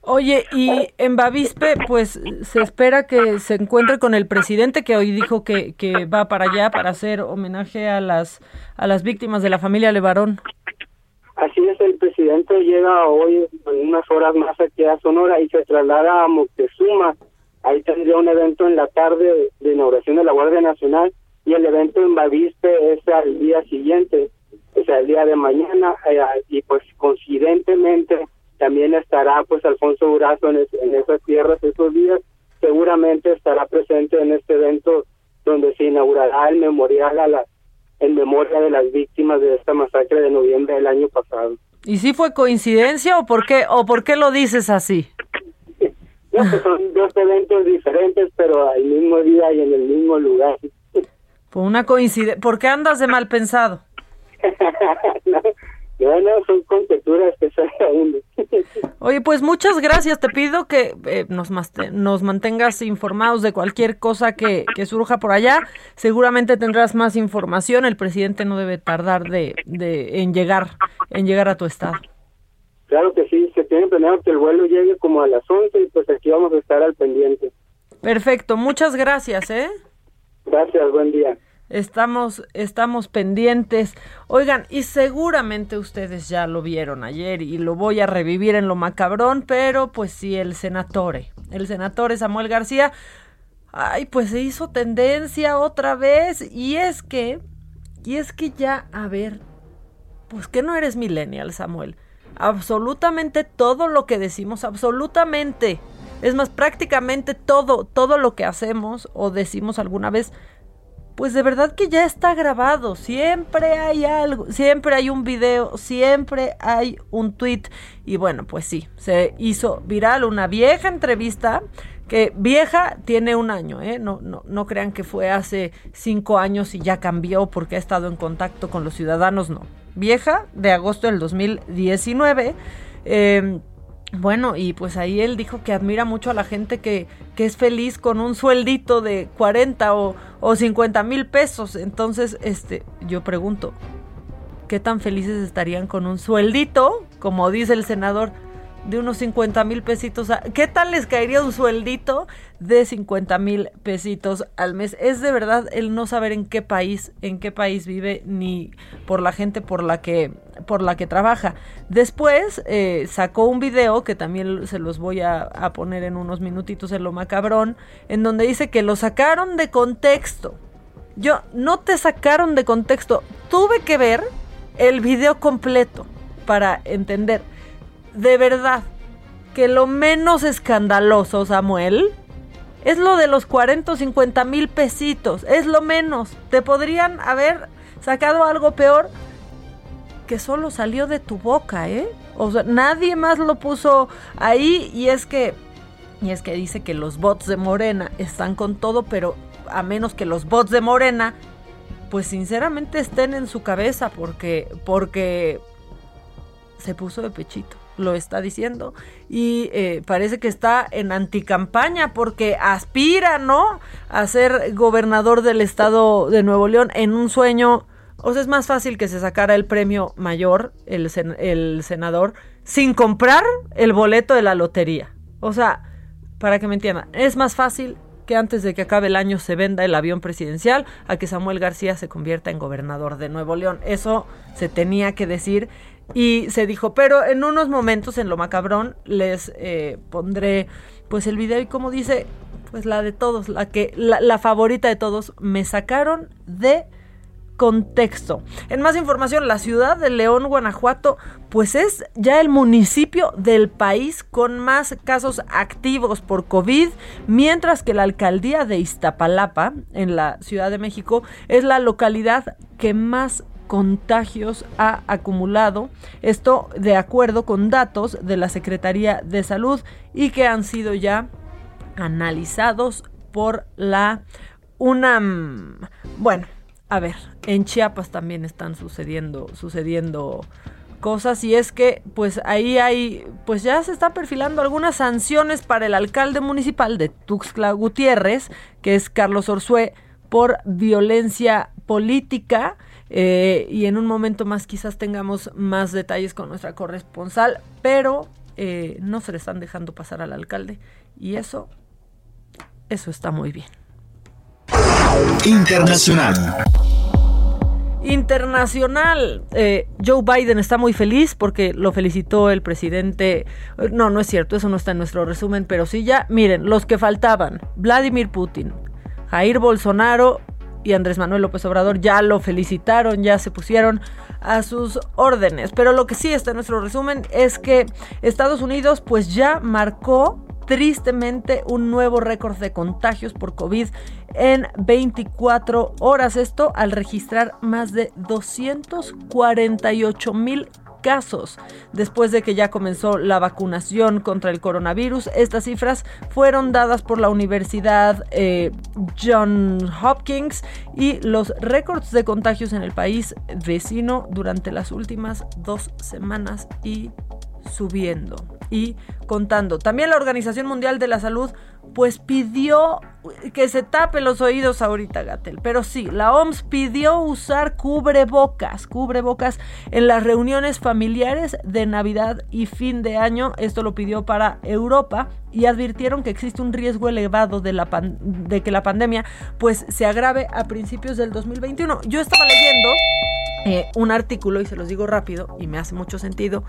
Speaker 2: Oye, y en Bavispe, pues se espera que se encuentre con el presidente que hoy dijo que, que va para allá para hacer homenaje a las a las víctimas de la familia Levarón.
Speaker 9: Así es, el presidente llega hoy en unas horas más aquí a Sonora y se traslada a Moctezuma. Ahí tendría un evento en la tarde de inauguración de la Guardia Nacional y el evento en Bavispe es al día siguiente, o sea, el día de mañana, eh, y pues coincidentemente también estará pues Alfonso Durazo en, en esas tierras esos días, seguramente estará presente en este evento donde se inaugurará el memorial a las en memoria de las víctimas de esta masacre de noviembre del año pasado.
Speaker 2: ¿Y si fue coincidencia o por qué o por qué lo dices así?
Speaker 9: no, pues son dos eventos diferentes, pero al mismo día y en el mismo lugar.
Speaker 2: Por una coincidencia, ¿por qué andas de mal pensado?
Speaker 9: no, no, son conjeturas que sale uno.
Speaker 2: Oye, pues muchas gracias. Te pido que eh, nos, nos mantengas informados de cualquier cosa que, que, surja por allá. Seguramente tendrás más información. El presidente no debe tardar de, de, en llegar en llegar a tu estado.
Speaker 9: Claro que sí. Se tiene planeado que el vuelo llegue como a las 11 y pues aquí vamos a estar al pendiente.
Speaker 2: Perfecto. Muchas gracias, ¿eh?
Speaker 9: Gracias. Buen día.
Speaker 2: Estamos, estamos pendientes. Oigan, y seguramente ustedes ya lo vieron ayer y lo voy a revivir en lo macabrón, pero pues sí, el senatore, el senatore Samuel García, ay, pues se hizo tendencia otra vez y es que, y es que ya, a ver, pues que no eres millennial, Samuel. Absolutamente todo lo que decimos, absolutamente. Es más, prácticamente todo, todo lo que hacemos o decimos alguna vez pues de verdad que ya está grabado. Siempre hay algo, siempre hay un video, siempre hay un tweet. Y bueno, pues sí, se hizo viral una vieja entrevista que vieja tiene un año, ¿eh? No, no, no crean que fue hace cinco años y ya cambió porque ha estado en contacto con los ciudadanos, no. Vieja de agosto del 2019. Eh, bueno, y pues ahí él dijo que admira mucho a la gente que, que es feliz con un sueldito de 40 o, o 50 mil pesos. Entonces, este, yo pregunto, ¿qué tan felices estarían con un sueldito, como dice el senador, de unos 50 mil pesitos. ¿Qué tal les caería un sueldito de 50 mil pesitos al mes? Es de verdad el no saber en qué país, en qué país vive, ni por la gente por la que, por la que trabaja. Después eh, sacó un video que también se los voy a, a poner en unos minutitos en lo macabrón, en donde dice que lo sacaron de contexto. Yo, no te sacaron de contexto. Tuve que ver el video completo para entender de verdad que lo menos escandaloso, Samuel, es lo de los 40 o 50 mil pesitos. Es lo menos. Te podrían haber sacado algo peor que solo salió de tu boca, ¿eh? O sea, nadie más lo puso ahí y es que y es que dice que los bots de Morena están con todo, pero a menos que los bots de Morena pues sinceramente estén en su cabeza porque porque se puso de pechito lo está diciendo y eh, parece que está en anticampaña porque aspira, ¿no? A ser gobernador del estado de Nuevo León en un sueño. O sea, es más fácil que se sacara el premio mayor, el, el senador, sin comprar el boleto de la lotería. O sea, para que me entiendan, es más fácil que antes de que acabe el año se venda el avión presidencial a que Samuel García se convierta en gobernador de Nuevo León. Eso se tenía que decir y se dijo, pero en unos momentos en lo macabrón les eh, pondré pues el video y como dice, pues la de todos, la que la favorita de todos, me sacaron de contexto. En más información, la ciudad de León, Guanajuato, pues es ya el municipio del país con más casos activos por COVID, mientras que la alcaldía de Iztapalapa, en la Ciudad de México, es la localidad que más contagios ha acumulado. Esto de acuerdo con datos de la Secretaría de Salud y que han sido ya analizados por la UNAM. Bueno, a ver, en Chiapas también están sucediendo, sucediendo cosas y es que pues ahí hay pues ya se están perfilando algunas sanciones para el alcalde municipal de Tuxtla Gutiérrez, que es Carlos Orsué por violencia política eh, y en un momento más quizás tengamos más detalles con nuestra corresponsal, pero eh, no se le están dejando pasar al alcalde y eso, eso está muy bien.
Speaker 1: Internacional.
Speaker 2: Internacional. Eh, Joe Biden está muy feliz porque lo felicitó el presidente. No, no es cierto, eso no está en nuestro resumen, pero sí ya, miren, los que faltaban. Vladimir Putin, Jair Bolsonaro y Andrés Manuel López Obrador ya lo felicitaron, ya se pusieron a sus órdenes. Pero lo que sí está en nuestro resumen es que Estados Unidos pues ya marcó tristemente un nuevo récord de contagios por COVID en 24 horas. Esto al registrar más de 248 mil casos. Después de que ya comenzó la vacunación contra el coronavirus, estas cifras fueron dadas por la Universidad eh, John Hopkins y los récords de contagios en el país vecino durante las últimas dos semanas y subiendo y contando. También la Organización Mundial de la Salud pues pidió que se tape los oídos ahorita, Gatel. Pero sí, la OMS pidió usar cubrebocas, cubrebocas en las reuniones familiares de Navidad y fin de año. Esto lo pidió para Europa y advirtieron que existe un riesgo elevado de, la de que la pandemia pues se agrave a principios del 2021. Yo estaba leyendo eh, un artículo y se los digo rápido y me hace mucho sentido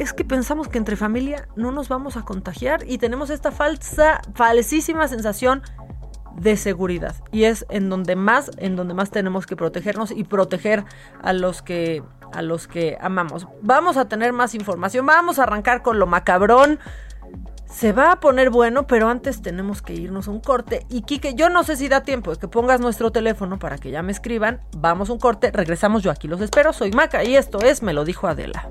Speaker 2: es que pensamos que entre familia no nos vamos a contagiar y tenemos esta falsa, falsísima sensación de seguridad. Y es en donde más, en donde más tenemos que protegernos y proteger a los que a los que amamos. Vamos a tener más información, vamos a arrancar con lo macabrón. Se va a poner bueno, pero antes tenemos que irnos a un corte. Y Kike, yo no sé si da tiempo de que pongas nuestro teléfono para que ya me escriban. Vamos a un corte, regresamos yo aquí los espero. Soy Maca y esto es Me lo dijo Adela.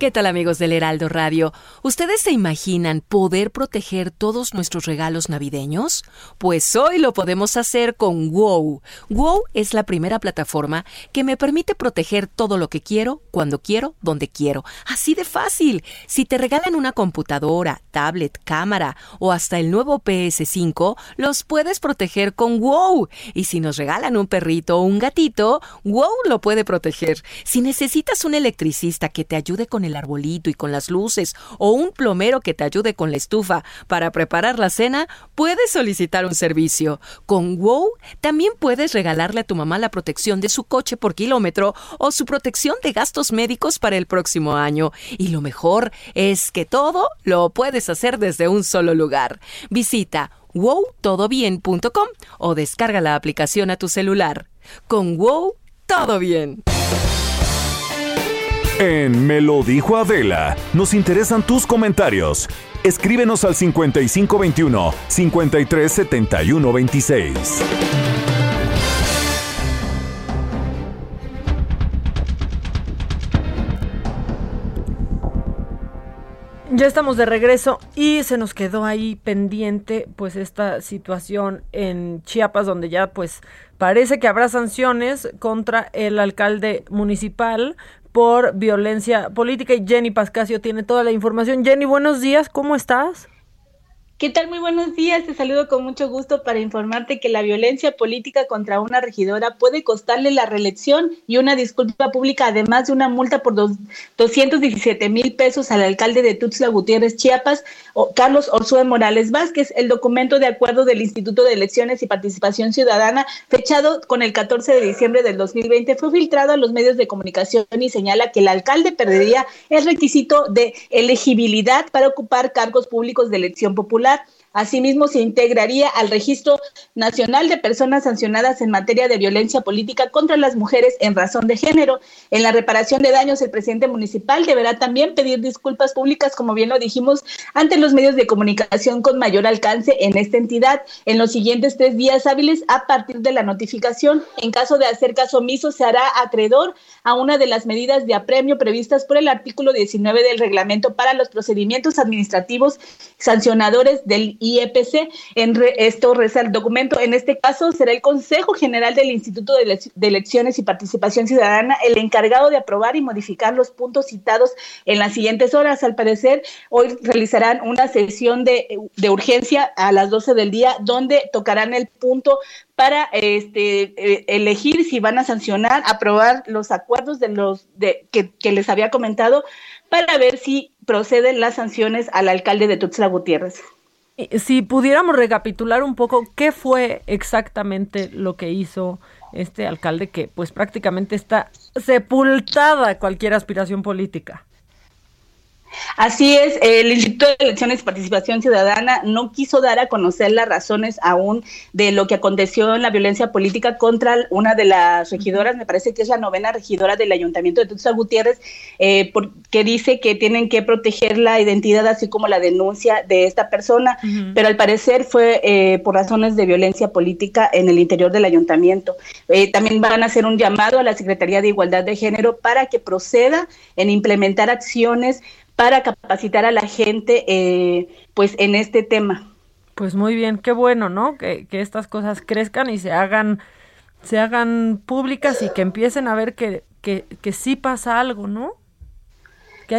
Speaker 6: ¿Qué tal amigos del Heraldo Radio? ¿Ustedes se imaginan poder proteger todos nuestros regalos navideños? Pues hoy lo podemos hacer con WOW. WOW es la primera plataforma que me permite proteger todo lo que quiero, cuando quiero, donde quiero. Así de fácil. Si te regalan una computadora, tablet, cámara o hasta el nuevo PS5, los puedes proteger con WOW. Y si nos regalan un perrito o un gatito, WOW lo puede proteger. Si necesitas un electricista que te ayude con el el arbolito y con las luces o un plomero que te ayude con la estufa para preparar la cena, puedes solicitar un servicio. Con WOW también puedes regalarle a tu mamá la protección de su coche por kilómetro o su protección de gastos médicos para el próximo año. Y lo mejor es que todo lo puedes hacer desde un solo lugar. Visita wowtodobien.com o descarga la aplicación a tu celular. Con WOW, todo bien.
Speaker 1: En Me lo dijo Adela, nos interesan tus comentarios. Escríbenos al 5521 537126.
Speaker 2: Ya estamos de regreso y se nos quedó ahí pendiente pues esta situación en Chiapas donde ya pues parece que habrá sanciones contra el alcalde municipal por violencia política y Jenny Pascasio tiene toda la información. Jenny, buenos días, ¿cómo estás?
Speaker 10: ¿Qué tal? Muy buenos días. Te saludo con mucho gusto para informarte que la violencia política contra una regidora puede costarle la reelección y una disculpa pública, además de una multa por dos, 217 mil pesos al alcalde de Tuxtla Gutiérrez, Chiapas, Carlos Orsúa Morales Vázquez. El documento de acuerdo del Instituto de Elecciones y Participación Ciudadana, fechado con el 14 de diciembre del 2020, fue filtrado a los medios de comunicación y señala que el alcalde perdería el requisito de elegibilidad para ocupar cargos públicos de elección popular Asimismo, se integraría al Registro Nacional de Personas Sancionadas en materia de violencia política contra las mujeres en razón de género. En la reparación de daños, el presidente municipal deberá también pedir disculpas públicas, como bien lo dijimos, ante los medios de comunicación con mayor alcance en esta entidad en los siguientes tres días hábiles a partir de la notificación. En caso de hacer caso omiso, se hará acreedor a una de las medidas de apremio previstas por el artículo 19 del reglamento para los procedimientos administrativos sancionadores del IEPC. En esto reza el documento. En este caso será el Consejo General del Instituto de, Elecciones y Participación Ciudadana el encargado de aprobar y modificar los puntos citados en las siguientes horas. Al parecer, hoy realizarán una sesión de, urgencia a las 12 del día donde tocarán el punto para este, eh, elegir si van a sancionar, aprobar los acuerdos de los de, que, que les había comentado para ver si proceden las sanciones al alcalde de Tuxtla Gutiérrez.
Speaker 2: Si pudiéramos recapitular un poco qué fue exactamente lo que hizo este alcalde que pues prácticamente está sepultada cualquier aspiración política.
Speaker 10: Así es, el Instituto de Elecciones y Participación Ciudadana no quiso dar a conocer las razones aún de lo que aconteció en la violencia política contra una de las regidoras, me parece que es la novena regidora del Ayuntamiento de Tuxtla Gutiérrez, eh, porque dice que tienen que proteger la identidad así como la denuncia de esta persona, pero al parecer fue eh, por razones de violencia política en el interior del ayuntamiento. Eh, también van a hacer un llamado a la Secretaría de Igualdad de Género para que proceda en implementar acciones para capacitar a la gente eh, pues en este tema.
Speaker 2: Pues muy bien, qué bueno, ¿no? Que, que estas cosas crezcan y se hagan, se hagan públicas y que empiecen a ver que, que, que sí pasa algo, ¿no?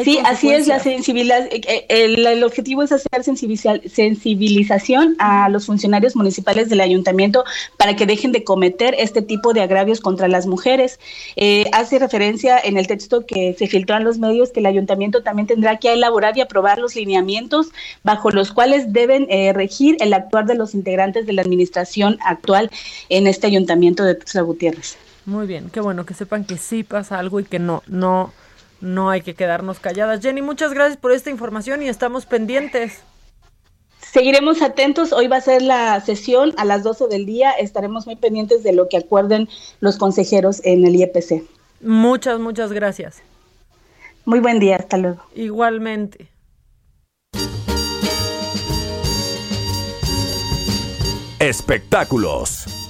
Speaker 10: Sí, así es la sensibilidad. Eh, eh, el, objetivo es hacer sensibilización a los funcionarios municipales del ayuntamiento para que dejen de cometer este tipo de agravios contra las mujeres. Eh, hace referencia en el texto que se filtró en los medios que el ayuntamiento también tendrá que elaborar y aprobar los lineamientos bajo los cuales deben regir el actuar de los integrantes de la administración actual en este ayuntamiento de Tuxtla Gutiérrez.
Speaker 2: Muy bien, qué bueno que sepan que sí pasa algo y que no, no no hay que quedarnos calladas. Jenny, muchas gracias por esta información y estamos pendientes.
Speaker 10: Seguiremos atentos. Hoy va a ser la sesión a las 12 del día. Estaremos muy pendientes de lo que acuerden los consejeros en el IEPC.
Speaker 2: Muchas, muchas gracias.
Speaker 10: Muy buen día. Hasta luego.
Speaker 2: Igualmente.
Speaker 1: Espectáculos.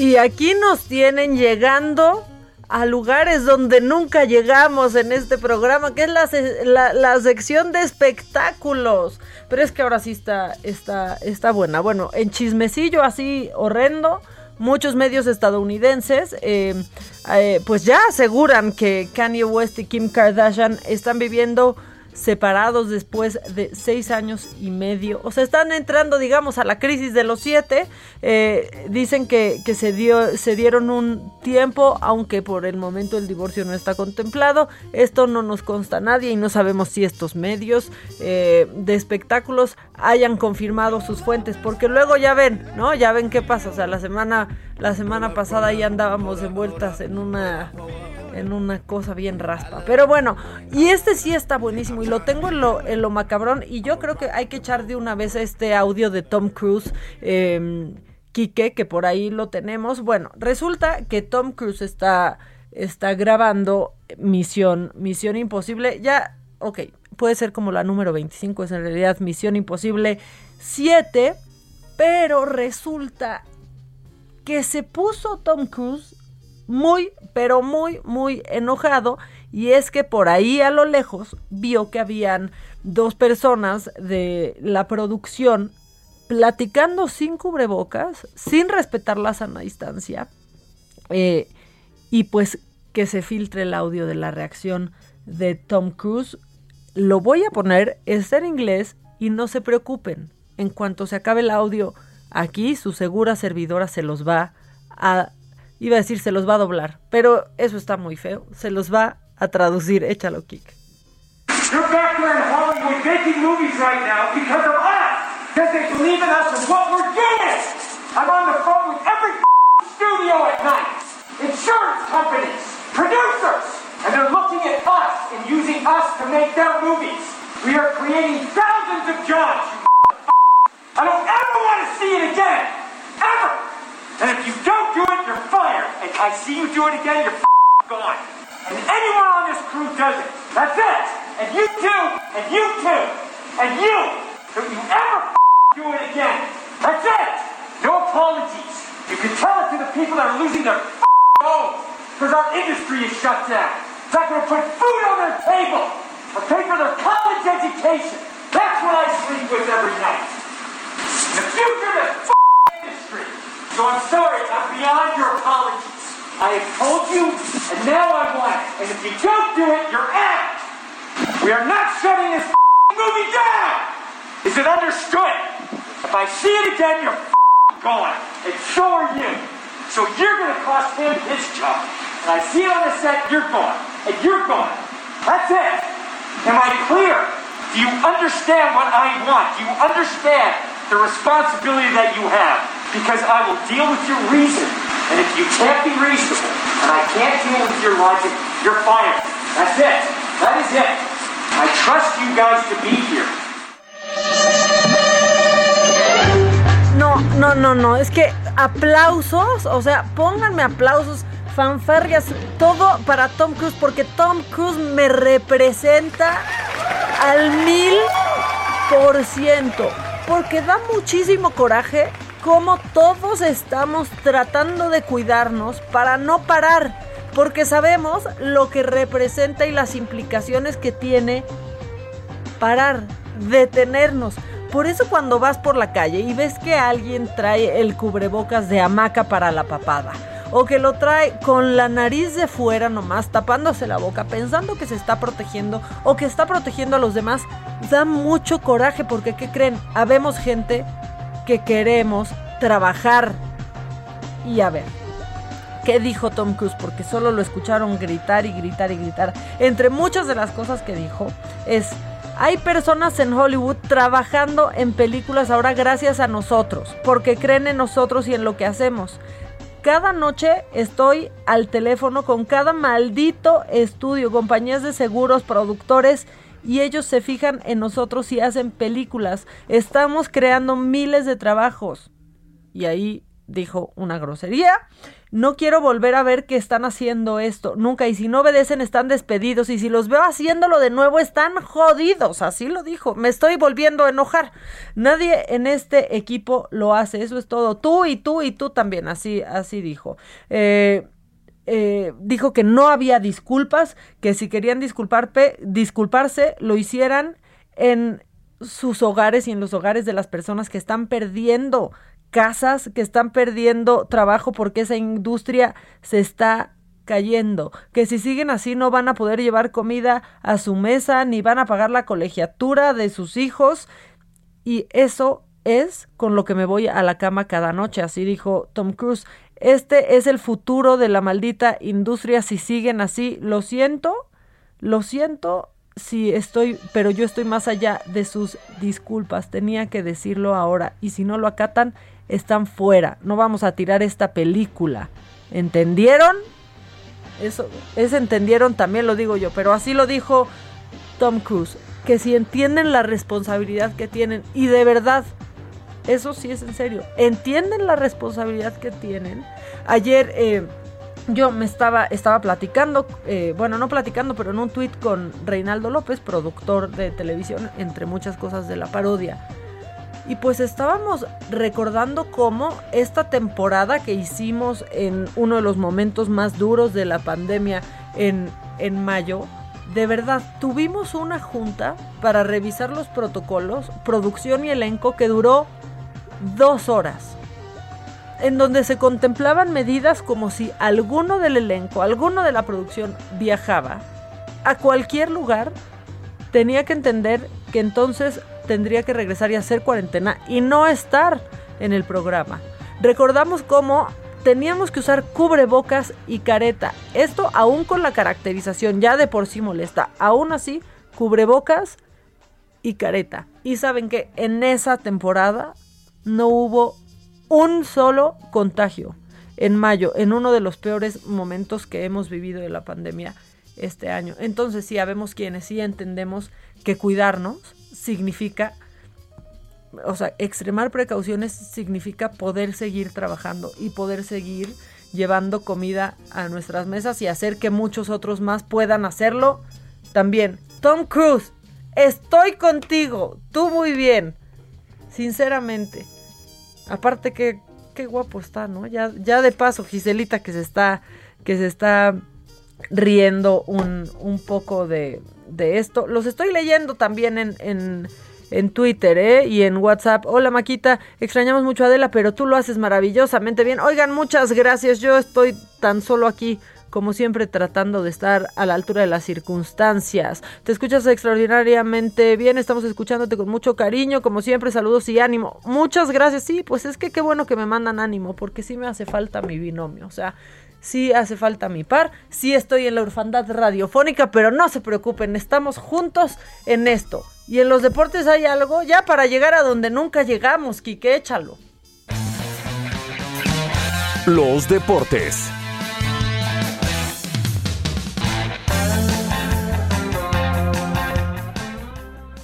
Speaker 2: Y aquí nos tienen llegando a lugares donde nunca llegamos en este programa, que es la, la, sección de espectáculos. Pero es que ahora sí está, está, está buena. Bueno, en chismecillo así horrendo, muchos medios estadounidenses eh, eh, pues ya aseguran que Kanye West y Kim Kardashian están viviendo separados después de seis años y medio. O sea, están entrando, digamos, a la crisis de los siete. Eh, dicen que, se, dio, se dieron un tiempo, aunque por el momento el divorcio no está contemplado. Esto no nos consta a nadie y no sabemos si estos medios eh, de espectáculos hayan confirmado sus fuentes, porque luego ya ven, ¿no? Ya ven qué pasa. O sea, la semana, la semana pasada ya andábamos envueltas en una en una cosa bien raspa. Pero bueno, y este sí está buenísimo y lo tengo en lo, en lo macabrón y yo creo que hay que echar de una vez este audio de Tom Cruise. Eh, Quique, que por ahí lo tenemos. Bueno, resulta que Tom Cruise está, está grabando Misión, Misión Imposible. Ya, ok, puede ser como la número 25, es en realidad Misión Imposible 7, pero resulta que se puso Tom Cruise muy, pero muy, muy enojado. Y es que por ahí a lo lejos vio que habían dos personas de la producción platicando sin cubrebocas, sin respetar la sana distancia. Eh, y pues que se filtre el audio de la reacción de Tom Cruise. Lo voy a poner, está en inglés y no se preocupen. En cuanto se acabe el audio, aquí su segura servidora se los va a Iba a decir se los va a doblar, pero eso está muy feo. Se los va a traducir. Échalo, Kik. You're back there in Hollywood making movies right now because of us. Because they believe in us and what we're doing. I'm on the phone with every studio at night. Insurance companies, producers. And they're looking at us and using us to make their movies. We are creating thousands of jobs. I don't ever want to see it again. Ever. And if you don't do it, you're fired. And I see you do it again, you're gone. And anyone on this crew does it. That's it. And you too. And you too. And you. Don't you ever do it again. That's it. No apologies. You can tell it to the people that are losing their homes because our industry is shut down. It's not going to put food on their table or pay for their college education.
Speaker 11: That's what I sleep with every night. The future, the have told you, and now I want it. And if you don't do it, you're out. We are not shutting this movie down. Is it understood? If I see it again, you're gone. And so are you. So you're going to cost him his job. And I see it on the set, you're gone. And you're gone. That's it. Am I clear? Do you understand what I want? Do you understand the responsibility that you have? Because I will deal with your reason. And if you can't be reasonable, and I can't deal with your logic, you're fired. That's it. That is it. I trust you guys to be here.
Speaker 2: No, no, no, no. Es que aplausos, o sea, pónganme aplausos, fanfarrias, todo para Tom Cruise, porque Tom Cruise me representa al mil por ciento. Porque da muchísimo coraje cómo todos estamos tratando de cuidarnos para no parar. Porque sabemos lo que representa y las implicaciones que tiene parar, detenernos. Por eso cuando vas por la calle y ves que alguien trae el cubrebocas de hamaca para la papada, o que lo trae con la nariz de fuera nomás, tapándose la boca, pensando que se está protegiendo o que está protegiendo a los demás, da mucho coraje porque, ¿qué creen? Habemos gente que queremos trabajar. Y a ver, ¿qué dijo Tom Cruise? Porque solo lo escucharon gritar y gritar y gritar. Entre muchas de las cosas que dijo es... Hay personas en Hollywood trabajando en películas ahora gracias a nosotros, porque creen en nosotros y en lo que hacemos. Cada noche estoy al teléfono con cada maldito estudio, compañías de seguros, productores, y ellos se fijan en nosotros y hacen películas. Estamos creando miles de trabajos. Y ahí dijo una grosería. No quiero volver a ver que están haciendo esto, nunca. Y si no obedecen, están despedidos. Y si los veo haciéndolo de nuevo, están jodidos. Así lo dijo. Me estoy volviendo a enojar. Nadie en este equipo lo hace. Eso es todo. Tú y tú y tú también. Así, así dijo. Eh, eh, dijo que no había disculpas, que si querían disculpar, disculparse, lo hicieran en sus hogares y en los hogares de las personas que están perdiendo casas que están perdiendo trabajo porque esa industria se está cayendo, que si siguen así no van a poder llevar comida a su mesa ni van a pagar la colegiatura de sus hijos y eso es con lo que me voy a la cama cada noche, así dijo Tom Cruise. Este es el futuro de la maldita industria si siguen así. Lo siento, lo siento si estoy, pero yo estoy más allá de sus disculpas. Tenía que decirlo ahora y si no lo acatan, están fuera. No vamos a tirar esta película. ¿Entendieron? Eso, es entendieron también lo digo yo, pero así lo dijo Tom Cruise. Que si entienden la responsabilidad que tienen, y de verdad, eso sí es en serio, entienden la responsabilidad que tienen. Ayer eh, yo me estaba, estaba platicando, eh, bueno, no platicando, pero en un tweet con Reinaldo López, productor de televisión, entre muchas cosas de la parodia. Y pues estábamos recordando cómo esta temporada que hicimos en uno de los momentos más duros de la pandemia en, en mayo, de verdad, tuvimos una junta para revisar los protocolos, producción y elenco que duró dos horas, en donde se contemplaban medidas como si alguno del elenco, alguno de la producción viajaba a cualquier lugar, tenía que entender que entonces tendría que regresar y hacer cuarentena y no estar en el programa. Recordamos cómo teníamos que usar cubrebocas y careta. Esto aún con la caracterización ya de por sí molesta. Aún así, cubrebocas y careta. Y saben que en esa temporada no hubo un solo contagio. En mayo, en uno de los peores momentos que hemos vivido de la pandemia este año. Entonces sí, habemos quienes sí entendemos que cuidarnos significa, o sea, extremar precauciones significa poder seguir trabajando y poder seguir llevando comida a nuestras mesas y hacer que muchos otros más puedan hacerlo también. Tom Cruise, estoy contigo, tú muy bien, sinceramente. Aparte que qué guapo está, ¿no? Ya, ya de paso, Giselita que se está, que se está riendo un, un poco de, de esto. Los estoy leyendo también en, en Twitter ¿eh? y en WhatsApp. Hola Maquita, extrañamos mucho a Adela, pero tú lo haces maravillosamente bien. Oigan, muchas gracias. Yo estoy tan solo aquí como siempre tratando de estar a la altura de las circunstancias. Te escuchas extraordinariamente bien, estamos escuchándote con mucho cariño, como siempre, saludos y ánimo. Muchas gracias, sí, pues es que qué bueno que me mandan ánimo, porque sí me hace falta mi binomio, o sea, sí hace falta mi par, sí estoy en la orfandad radiofónica, pero no se preocupen, estamos juntos en esto. Y en los deportes hay algo ya para llegar a donde nunca llegamos, Quique, échalo.
Speaker 1: Los deportes.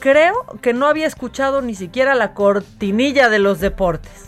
Speaker 2: Creo que no había escuchado ni siquiera la cortinilla de los deportes.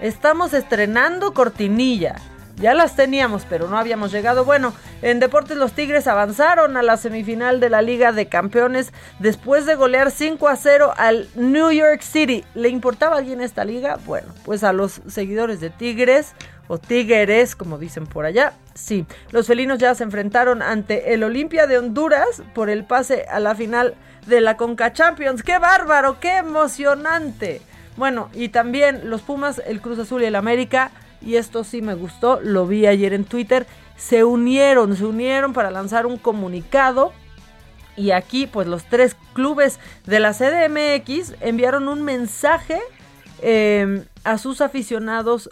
Speaker 2: Estamos estrenando cortinilla. Ya las teníamos, pero no habíamos llegado. Bueno, en deportes los Tigres avanzaron a la semifinal de la Liga de Campeones después de golear 5 a 0 al New York City. ¿Le importaba a alguien esta liga? Bueno, pues a los seguidores de Tigres o Tigres, como dicen por allá. Sí, los felinos ya se enfrentaron ante el Olimpia de Honduras por el pase a la final de la Conca Champions. ¡Qué bárbaro! ¡Qué emocionante! Bueno, y también los Pumas, el Cruz Azul y el América y esto sí me gustó, lo vi ayer en Twitter, se unieron, se unieron para lanzar un comunicado y aquí pues los tres clubes de la CDMX enviaron un mensaje eh, a sus aficionados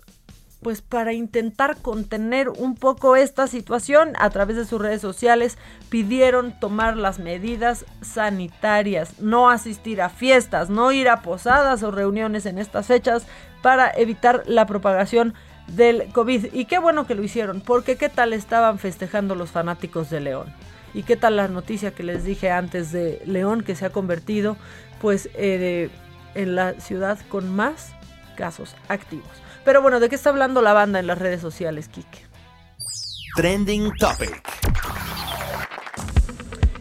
Speaker 2: pues para intentar contener un poco esta situación a través de sus redes sociales pidieron tomar las medidas sanitarias, no asistir a fiestas, no ir a posadas o reuniones en estas fechas para evitar la propagación del COVID. Y qué bueno que lo hicieron, porque qué tal estaban festejando los fanáticos de León. Y qué tal la noticia que les dije antes de León, que se ha convertido pues eh, en la ciudad con más casos activos. Pero bueno, ¿de qué está hablando la banda en las redes sociales, Kike?
Speaker 1: Trending Topic.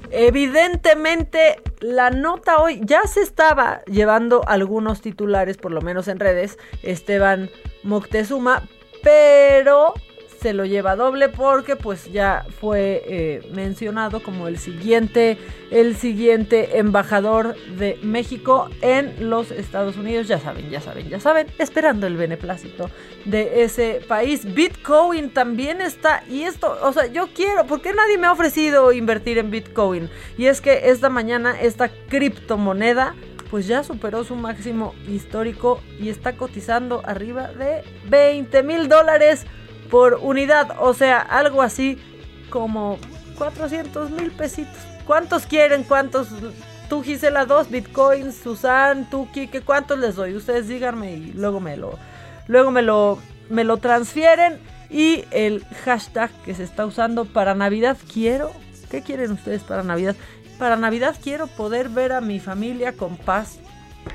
Speaker 2: Evidentemente, la nota hoy ya se estaba llevando algunos titulares, por lo menos en redes, Esteban Moctezuma, pero lo lleva doble porque pues ya fue eh, mencionado como el siguiente el siguiente embajador de México en los Estados Unidos. Ya saben ya saben ya saben esperando el beneplácito de ese país. Bitcoin también está y esto o sea yo quiero porque nadie me ha ofrecido invertir en Bitcoin y es que esta mañana esta criptomoneda pues ya superó su máximo histórico y está cotizando arriba de 20 mil dólares por unidad, o sea, algo así como 400 mil pesitos. ¿Cuántos quieren? ¿Cuántos? Tú, Gisela, dos bitcoins, Susan, tú, Kike, ¿cuántos les doy? Ustedes díganme y luego me lo, luego me lo, me lo transfieren. Y el hashtag que se está usando para Navidad quiero. ¿Qué quieren ustedes para Navidad? Para Navidad quiero poder ver a mi familia con paz.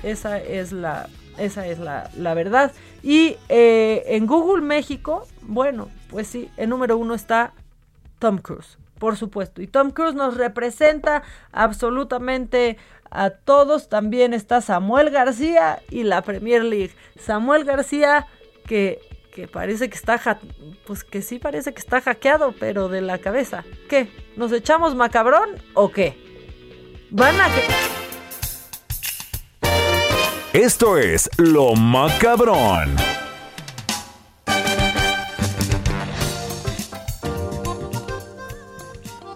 Speaker 2: Esa es la, esa es la, la verdad. Y eh, en Google México, bueno, pues sí, el número uno está Tom Cruise, por supuesto. Y Tom Cruise nos representa absolutamente a todos. También está Samuel García y la Premier League. Samuel García que, que parece que está, pues que sí parece que está hackeado, pero de la cabeza. ¿Qué? ¿Nos echamos macabrón o qué? Van a que...
Speaker 1: Esto es Lo Macabrón.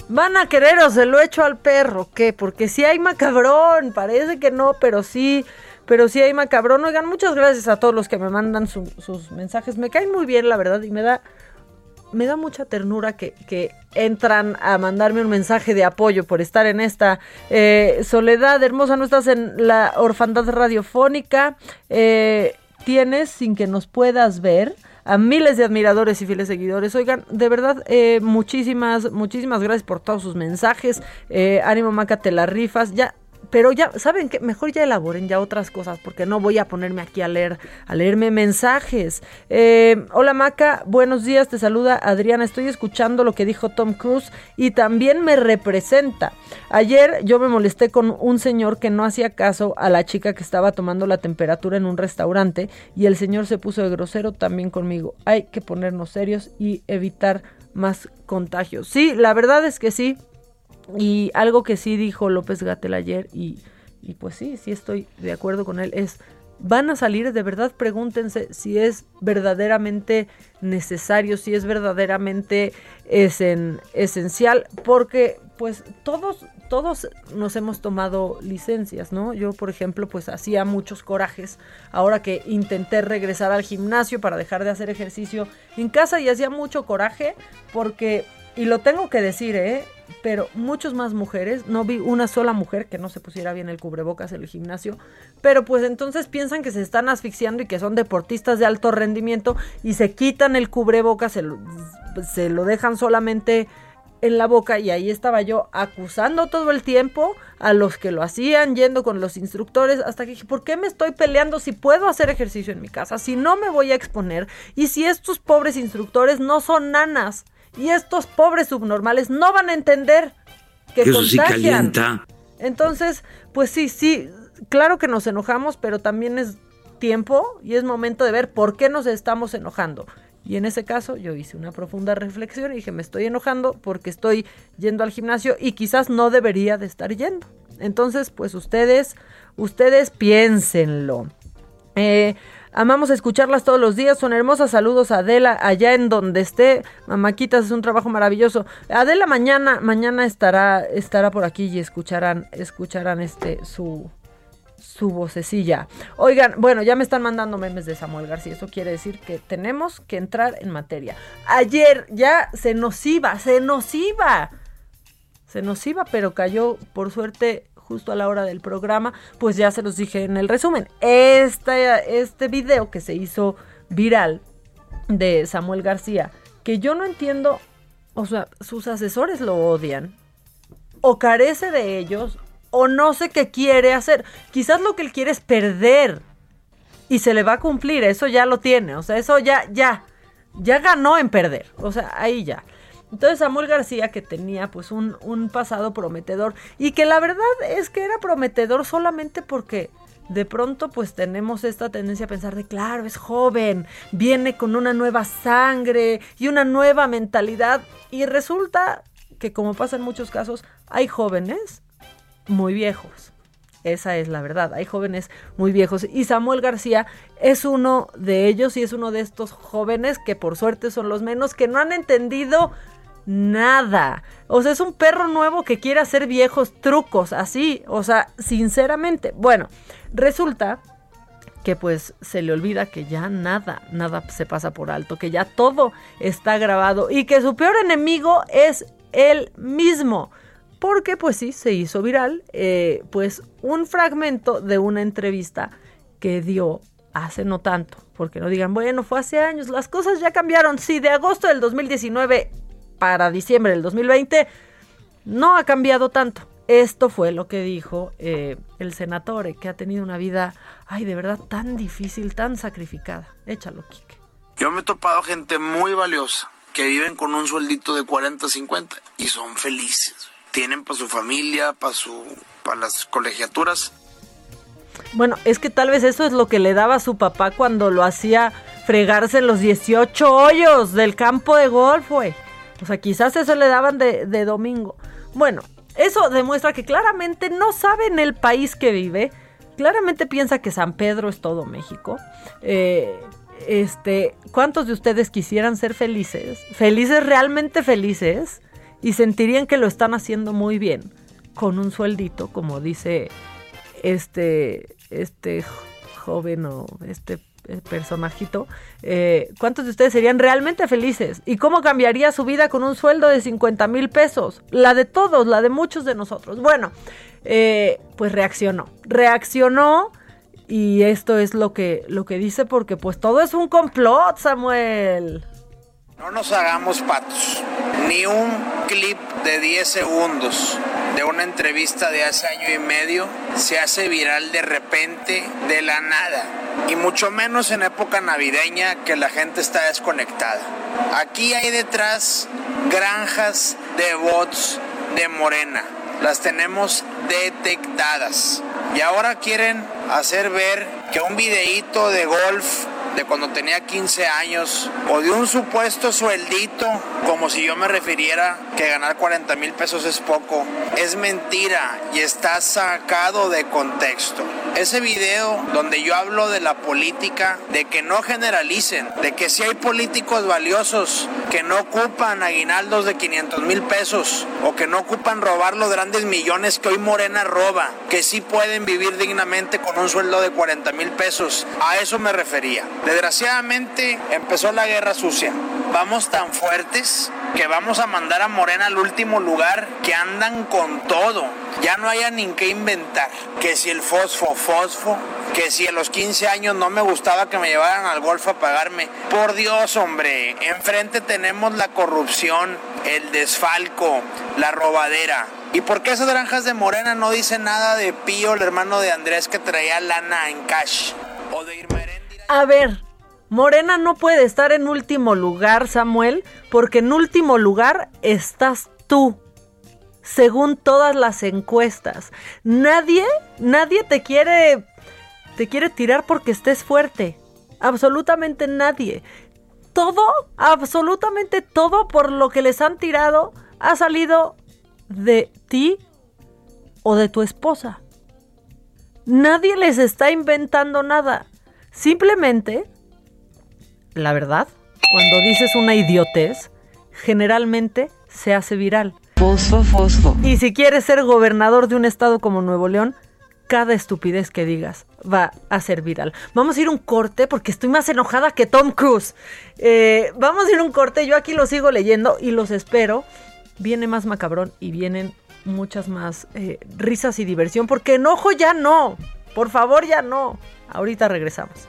Speaker 2: Van a querer o se lo echo al perro, ¿qué? Porque si hay macabrón, parece que no, pero sí, pero sí hay macabrón. Oigan, muchas gracias a todos los que me mandan sus mensajes. Me caen muy bien, la verdad, y me da, me da mucha ternura que, que, entran a mandarme un mensaje de apoyo por estar en esta eh, soledad hermosa. No estás en la orfandad radiofónica. Eh, tienes sin que nos puedas ver a miles de admiradores y fieles seguidores. Oigan, de verdad, eh, muchísimas, muchísimas gracias por todos sus mensajes. Eh, ánimo, Maca, te la rifas. Ya pero ya, ¿saben qué? Mejor ya elaboren ya otras cosas, porque no voy a ponerme aquí a leer, a leerme mensajes. Eh, hola Maca, buenos días, te saluda Adriana, estoy escuchando lo que dijo Tom Cruise y también me representa. Ayer yo me molesté con un señor que no hacía caso a la chica que estaba tomando la temperatura en un restaurante y el señor se puso de grosero también conmigo. Hay que ponernos serios y evitar más contagios. Sí, la verdad es que sí. Y algo que sí dijo López Gatel ayer y, Y pues sí, sí estoy de acuerdo con él. Es, van a salir, de verdad pregúntense si es verdaderamente necesario, si es verdaderamente esencial, porque pues todos, todos nos hemos tomado licencias, ¿no? Yo, por ejemplo, pues hacía muchos corajes ahora que intenté regresar al gimnasio para dejar de hacer ejercicio en casa y hacía mucho coraje porque, y lo tengo que decir, ¿eh? Pero muchos más mujeres, no vi una sola mujer que no se pusiera bien el cubrebocas en el gimnasio, pero pues entonces piensan que se están asfixiando y que son deportistas de alto rendimiento y se quitan el cubrebocas, se lo, se lo dejan solamente en la boca y ahí estaba yo acusando todo el tiempo a los que lo hacían, yendo con los instructores, hasta que dije, ¿por qué me estoy peleando si puedo hacer ejercicio en mi casa? Si no me voy a exponer y si estos pobres instructores no son nanas y estos pobres subnormales no van a entender que,
Speaker 12: Eso sí calienta.
Speaker 2: Entonces, pues sí, sí, claro que nos enojamos, pero también es tiempo y es momento de ver por qué nos estamos enojando. Y en ese caso yo hice una profunda reflexión y dije, me estoy enojando porque estoy yendo al gimnasio y quizás no debería de estar yendo. Entonces, pues ustedes, ustedes piénsenlo. Eh, Amamos escucharlas todos los días, son hermosas. Saludos a Adela allá en donde esté. Mamaquitas es un trabajo maravilloso. Adela mañana, mañana estará, estará por aquí y escucharán, escucharán este su su vocecilla. Oigan, bueno, ya me están mandando memes de Samuel García. Eso quiere decir que tenemos que entrar en materia. Ayer ya se nos iba, se nos iba. Se nos iba, pero cayó por suerte justo a la hora del programa, pues ya se los dije en el resumen. Este, video que se hizo viral de Samuel García, que yo no entiendo, o sea, sus asesores lo odian, o carece de ellos, o no sé qué quiere hacer. Quizás lo que él quiere es perder. Y se le va a cumplir, eso ya lo tiene, o sea, eso ya, ya, ya ganó en perder, o sea, ahí ya. Entonces Samuel García, que tenía pues un, un pasado prometedor y que la verdad es que era prometedor solamente porque de pronto pues tenemos esta tendencia a pensar de claro, es joven, viene con una nueva sangre y una nueva mentalidad y resulta que como pasa en muchos casos, hay jóvenes muy viejos. Esa es la verdad, hay jóvenes muy viejos y Samuel García es uno de ellos y es uno de estos jóvenes que por suerte son los menos que no han entendido nada. O sea, es un perro nuevo que quiere hacer viejos trucos, así. O sea, sinceramente. Bueno, resulta que pues se le olvida que ya nada, nada se pasa por alto, que ya todo está grabado y que su peor enemigo es él mismo. Porque pues sí, se hizo viral, eh, pues un fragmento de una entrevista que dio hace no tanto, porque no digan, bueno, fue hace años, las cosas ya cambiaron, sí, de agosto del 2019 para diciembre del 2020 no ha cambiado tanto. Esto fue lo que dijo eh, el senatore, que ha tenido una vida, ay, de verdad tan difícil, tan sacrificada. Échalo, Kike.
Speaker 13: Yo me he topado gente muy valiosa que viven con un sueldito de 40, 50 y son felices. Tienen para su familia, para su, para las colegiaturas.
Speaker 2: Bueno, es que tal vez eso es lo que le daba a su papá cuando lo hacía fregarse en los 18 hoyos del campo de golf, güey. O sea, quizás eso le daban de, domingo. Bueno, eso demuestra que claramente no sabe en el país que vive. Claramente piensa que San Pedro es todo México. Eh, este, ¿cuántos de ustedes quisieran ser felices? Felices, realmente felices. Y sentirían que lo están haciendo muy bien. Con un sueldito, como dice este, este joven o este personajito, eh, ¿cuántos de ustedes serían realmente felices? ¿Y cómo cambiaría su vida con un sueldo de 50 mil pesos? La de todos, la de muchos de nosotros. Bueno, eh, pues reaccionó. Reaccionó y esto es lo que, lo que dice porque pues todo es un complot, Samuel.
Speaker 13: No nos hagamos patos. Ni un clip de 10 segundos de una entrevista de hace año y medio se hace viral de repente, de la nada. Y mucho menos en época navideña que la gente está desconectada. Aquí hay detrás granjas de bots de Morena. Las tenemos detectadas. Y ahora quieren hacer ver que un videíto de golf de cuando tenía 15 años o de un supuesto sueldito, como si yo me refiriera que ganar 40 mil pesos es poco. Es mentira y está sacado de contexto. Ese video donde yo hablo de la política, de que no generalicen, de que si hay políticos valiosos que no ocupan aguinaldos de 500 mil pesos o que no ocupan robar los grandes millones que hoy Morena roba, que sí pueden vivir dignamente con un sueldo de 40 mil pesos. A eso me refería. Desgraciadamente empezó la guerra sucia. Vamos tan fuertes que vamos a mandar a Morena al último lugar, que andan con todo. Ya no haya ni qué inventar. Que si el fosfo, fosfo, que si a los 15 años no me gustaba que me llevaran al golf a pagarme. Por Dios, hombre, enfrente tenemos la corrupción, el desfalco, la robadera. ¿Y por qué esas granjas de Morena no dicen nada de Pío, el hermano de Andrés, que traía lana en cash? O de Irma
Speaker 2: A ver, Morena no puede estar en último lugar, Samuel, porque en último lugar estás tú. Según todas las encuestas. Nadie, nadie te quiere te quiere tirar porque estés fuerte. Absolutamente nadie. Todo, absolutamente todo por lo que les han tirado ha salido de ti o de tu esposa. Nadie les está inventando nada. Simplemente la verdad, cuando dices una idiotez, generalmente se hace viral.
Speaker 12: Fosfo, fosfo.
Speaker 2: Y si quieres ser gobernador de un estado como Nuevo León, cada estupidez que digas va a ser viral. Vamos a ir un corte porque estoy más enojada que Tom Cruise. Eh, vamos a ir un corte, yo aquí lo sigo leyendo y los espero. Viene más macabrón y vienen muchas más eh, risas y diversión porque enojo ya no. Por favor ya no. Ahorita regresamos.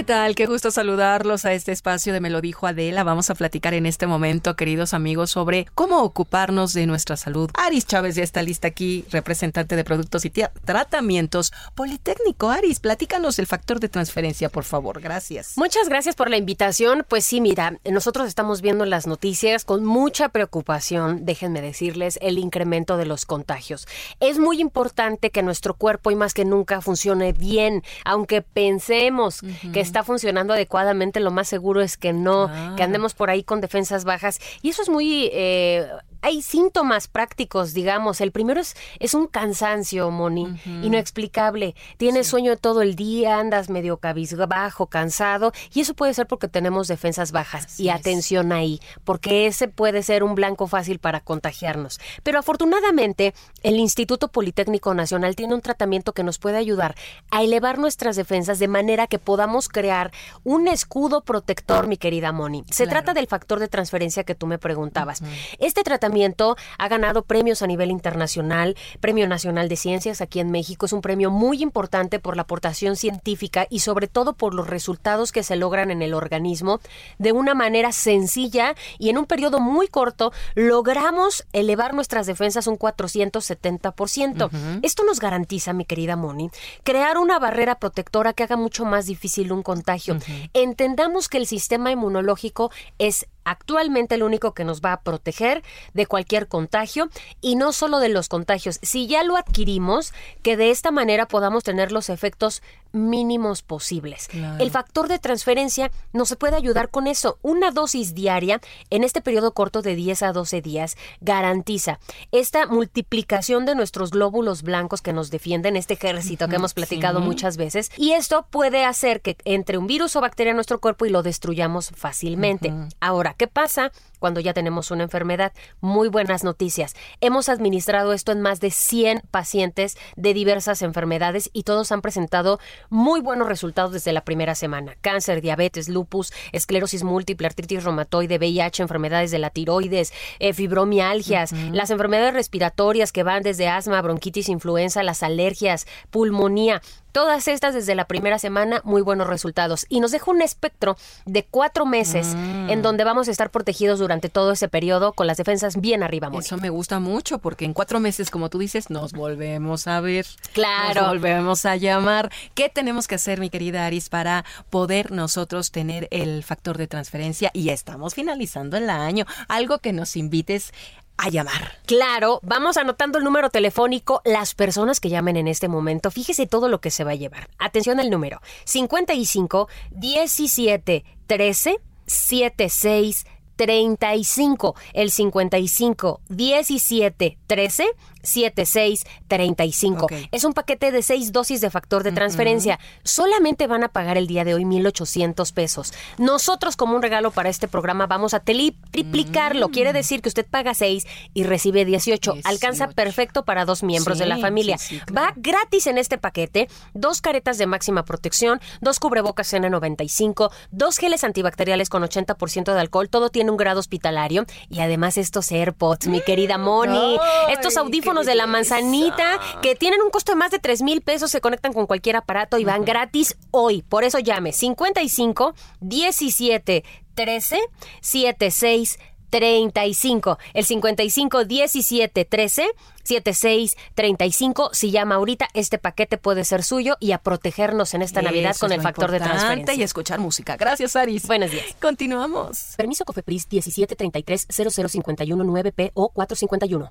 Speaker 6: ¿Qué tal? Qué gusto saludarlos a este espacio de Me lo dijo Adela. Vamos a platicar en este momento, queridos amigos, sobre cómo ocuparnos de nuestra salud. Aris Chávez ya está lista aquí, representante de productos y tratamientos Politécnico. Aris, platícanos el factor de transferencia, por favor. Gracias.
Speaker 14: Muchas gracias por la invitación. Pues sí, mira, nosotros estamos viendo las noticias con mucha preocupación, déjenme decirles, el incremento de los contagios. Es muy importante que nuestro cuerpo y más que nunca funcione bien, aunque pensemos que está funcionando adecuadamente, lo más seguro es que no, que andemos por ahí con defensas bajas. Y eso es muy eh, hay síntomas prácticos, digamos. El primero es, es un cansancio, Moni, inexplicable. Tienes sueño todo el día, andas medio cabizbajo, cansado, y eso puede ser porque tenemos defensas bajas. y atención ahí, porque ese puede ser un blanco fácil para contagiarnos. Pero afortunadamente, el Instituto Politécnico Nacional tiene un tratamiento que nos puede ayudar a elevar nuestras defensas de manera que podamos crear un escudo protector, mi querida Moni. Se trata del factor de transferencia que tú me preguntabas. Este tratamiento ha ganado premios a nivel internacional, Premio Nacional de Ciencias aquí en México. Es un premio muy importante por la aportación científica y sobre todo por los resultados que se logran en el organismo de una manera sencilla y en un periodo muy corto logramos elevar nuestras defensas un 470%. Esto nos garantiza, mi querida Moni, crear una barrera protectora que haga mucho más difícil un contagio. Entendamos que el sistema inmunológico es actualmente el único que nos va a proteger de cualquier contagio y no solo de los contagios. Si ya lo adquirimos, que de esta manera podamos tener los efectos mínimos posibles. El factor de transferencia nos se puede ayudar con eso. Una dosis diaria en este periodo corto de 10 a 12 días garantiza esta multiplicación de nuestros glóbulos blancos que nos defienden, este ejército que hemos platicado muchas veces, y esto puede hacer que entre un virus o bacteria en nuestro cuerpo y lo destruyamos fácilmente. Ahora, ¿qué pasa cuando ya tenemos una enfermedad. Muy buenas noticias. Hemos administrado esto en más de 100 pacientes de diversas enfermedades y todos han presentado muy buenos resultados desde la primera semana. Cáncer, diabetes, lupus, esclerosis múltiple, artritis reumatoide, VIH, enfermedades de la tiroides, eh, fibromialgias, las enfermedades respiratorias que van desde asma, bronquitis, influenza, las alergias, pulmonía. Todas estas desde la primera semana, muy buenos resultados. Y nos deja un espectro de cuatro meses
Speaker 6: Mm.
Speaker 14: en donde vamos a estar protegidos durante todo ese periodo con las defensas bien arriba. Moni.
Speaker 6: Eso me gusta mucho porque en cuatro meses, como tú dices, nos volvemos a ver.
Speaker 14: Claro.
Speaker 6: Nos volvemos a llamar. ¿Qué tenemos que hacer, mi querida Aris, para poder nosotros tener el factor de transferencia? Y estamos finalizando el año. Algo que nos invites a llamar.
Speaker 14: Claro, vamos anotando el número telefónico. Las personas que llamen en este momento, fíjese todo lo que se va a llevar. Atención al número: 55 17 13 76 35. El 55 17 13 76 35.
Speaker 6: Ok.
Speaker 14: Es un paquete de seis dosis de factor de transferencia. Solamente van a pagar el día de hoy 1,800 pesos. Nosotros, como un regalo para este programa, vamos a triplicarlo.
Speaker 6: Mm.
Speaker 14: Quiere decir que usted paga 6 y recibe 18. Alcanza perfecto para dos miembros de la familia.
Speaker 6: sí, sí,
Speaker 14: Va gratis en este paquete dos caretas de máxima protección, dos cubrebocas N95, dos geles antibacteriales con 80% de alcohol. Todo tiene un grado hospitalario. Y además estos AirPods, mi querida Moni. Estos
Speaker 6: qué
Speaker 14: audífonos de la manzanita que tienen un costo de más de 3 mil pesos, se conectan con cualquier aparato y van gratis hoy. Por eso llame 55 17 13 76 35. El 55 17 13 76 35. Si llama ahorita, este paquete puede ser suyo y a protegernos en esta Navidad
Speaker 6: Eso
Speaker 14: con
Speaker 6: es
Speaker 14: el factor de transferencia.
Speaker 6: Y escuchar música. Gracias, Aris.
Speaker 14: Buenos días.
Speaker 6: Continuamos.
Speaker 14: Permiso Cofepris 1733 0051 9P o 451.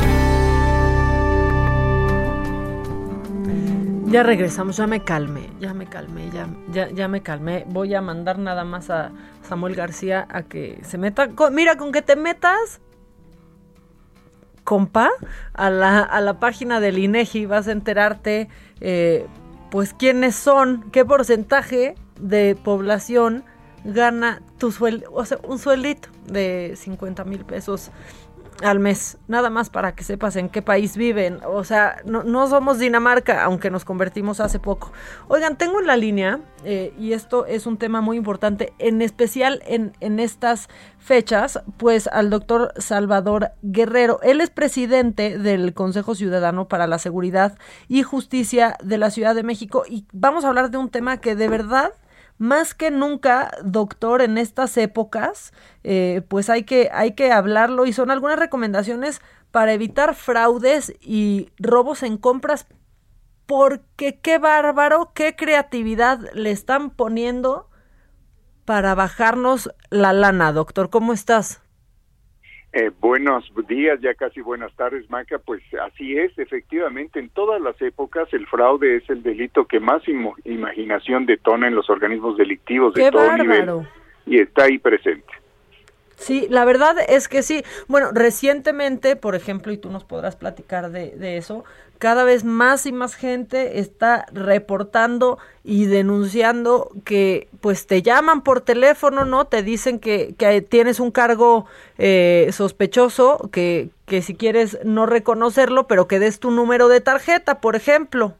Speaker 2: Ya regresamos, ya me calmé, ya me calmé, ya, ya, ya me calmé. Voy a mandar nada más a Samuel García a que se meta. con- mira, con que te metas, compa, a la, a la página del INEGI vas a enterarte, eh, pues, quiénes son, qué porcentaje de población gana tu sueldo, o sea, un sueldito de 50 mil pesos al mes, nada más para que sepas en qué país viven. O sea, no, somos Dinamarca, aunque nos convertimos hace poco. Oigan, tengo en la línea, eh, y esto es un tema muy importante, en especial en, en estas fechas, pues al doctor Salvador Guerrero. Él es presidente del Consejo Ciudadano para la Seguridad y Justicia de la Ciudad de México y vamos a hablar de un tema que de verdad más que nunca, doctor, en estas épocas, eh, pues hay que, hay que hablarlo y son algunas recomendaciones para evitar fraudes y robos en compras, porque qué bárbaro, qué creatividad le están poniendo para bajarnos la lana, doctor. ¿Cómo estás?
Speaker 12: Eh, buenos días, ya casi buenas tardes, Maca. Pues así es, efectivamente, en todas las épocas el fraude es el delito que más imaginación detona en los organismos delictivos de
Speaker 2: ¡Qué
Speaker 12: todo
Speaker 2: bárbaro!
Speaker 12: nivel y está ahí presente.
Speaker 2: Sí, la verdad es que sí. Bueno, recientemente, por ejemplo, y tú nos podrás platicar de, eso, cada vez más y más gente está reportando y denunciando que pues te llaman por teléfono, ¿no? Te dicen que, que tienes un cargo eh, sospechoso, que, que si quieres no reconocerlo, pero que des tu número de tarjeta, por ejemplo.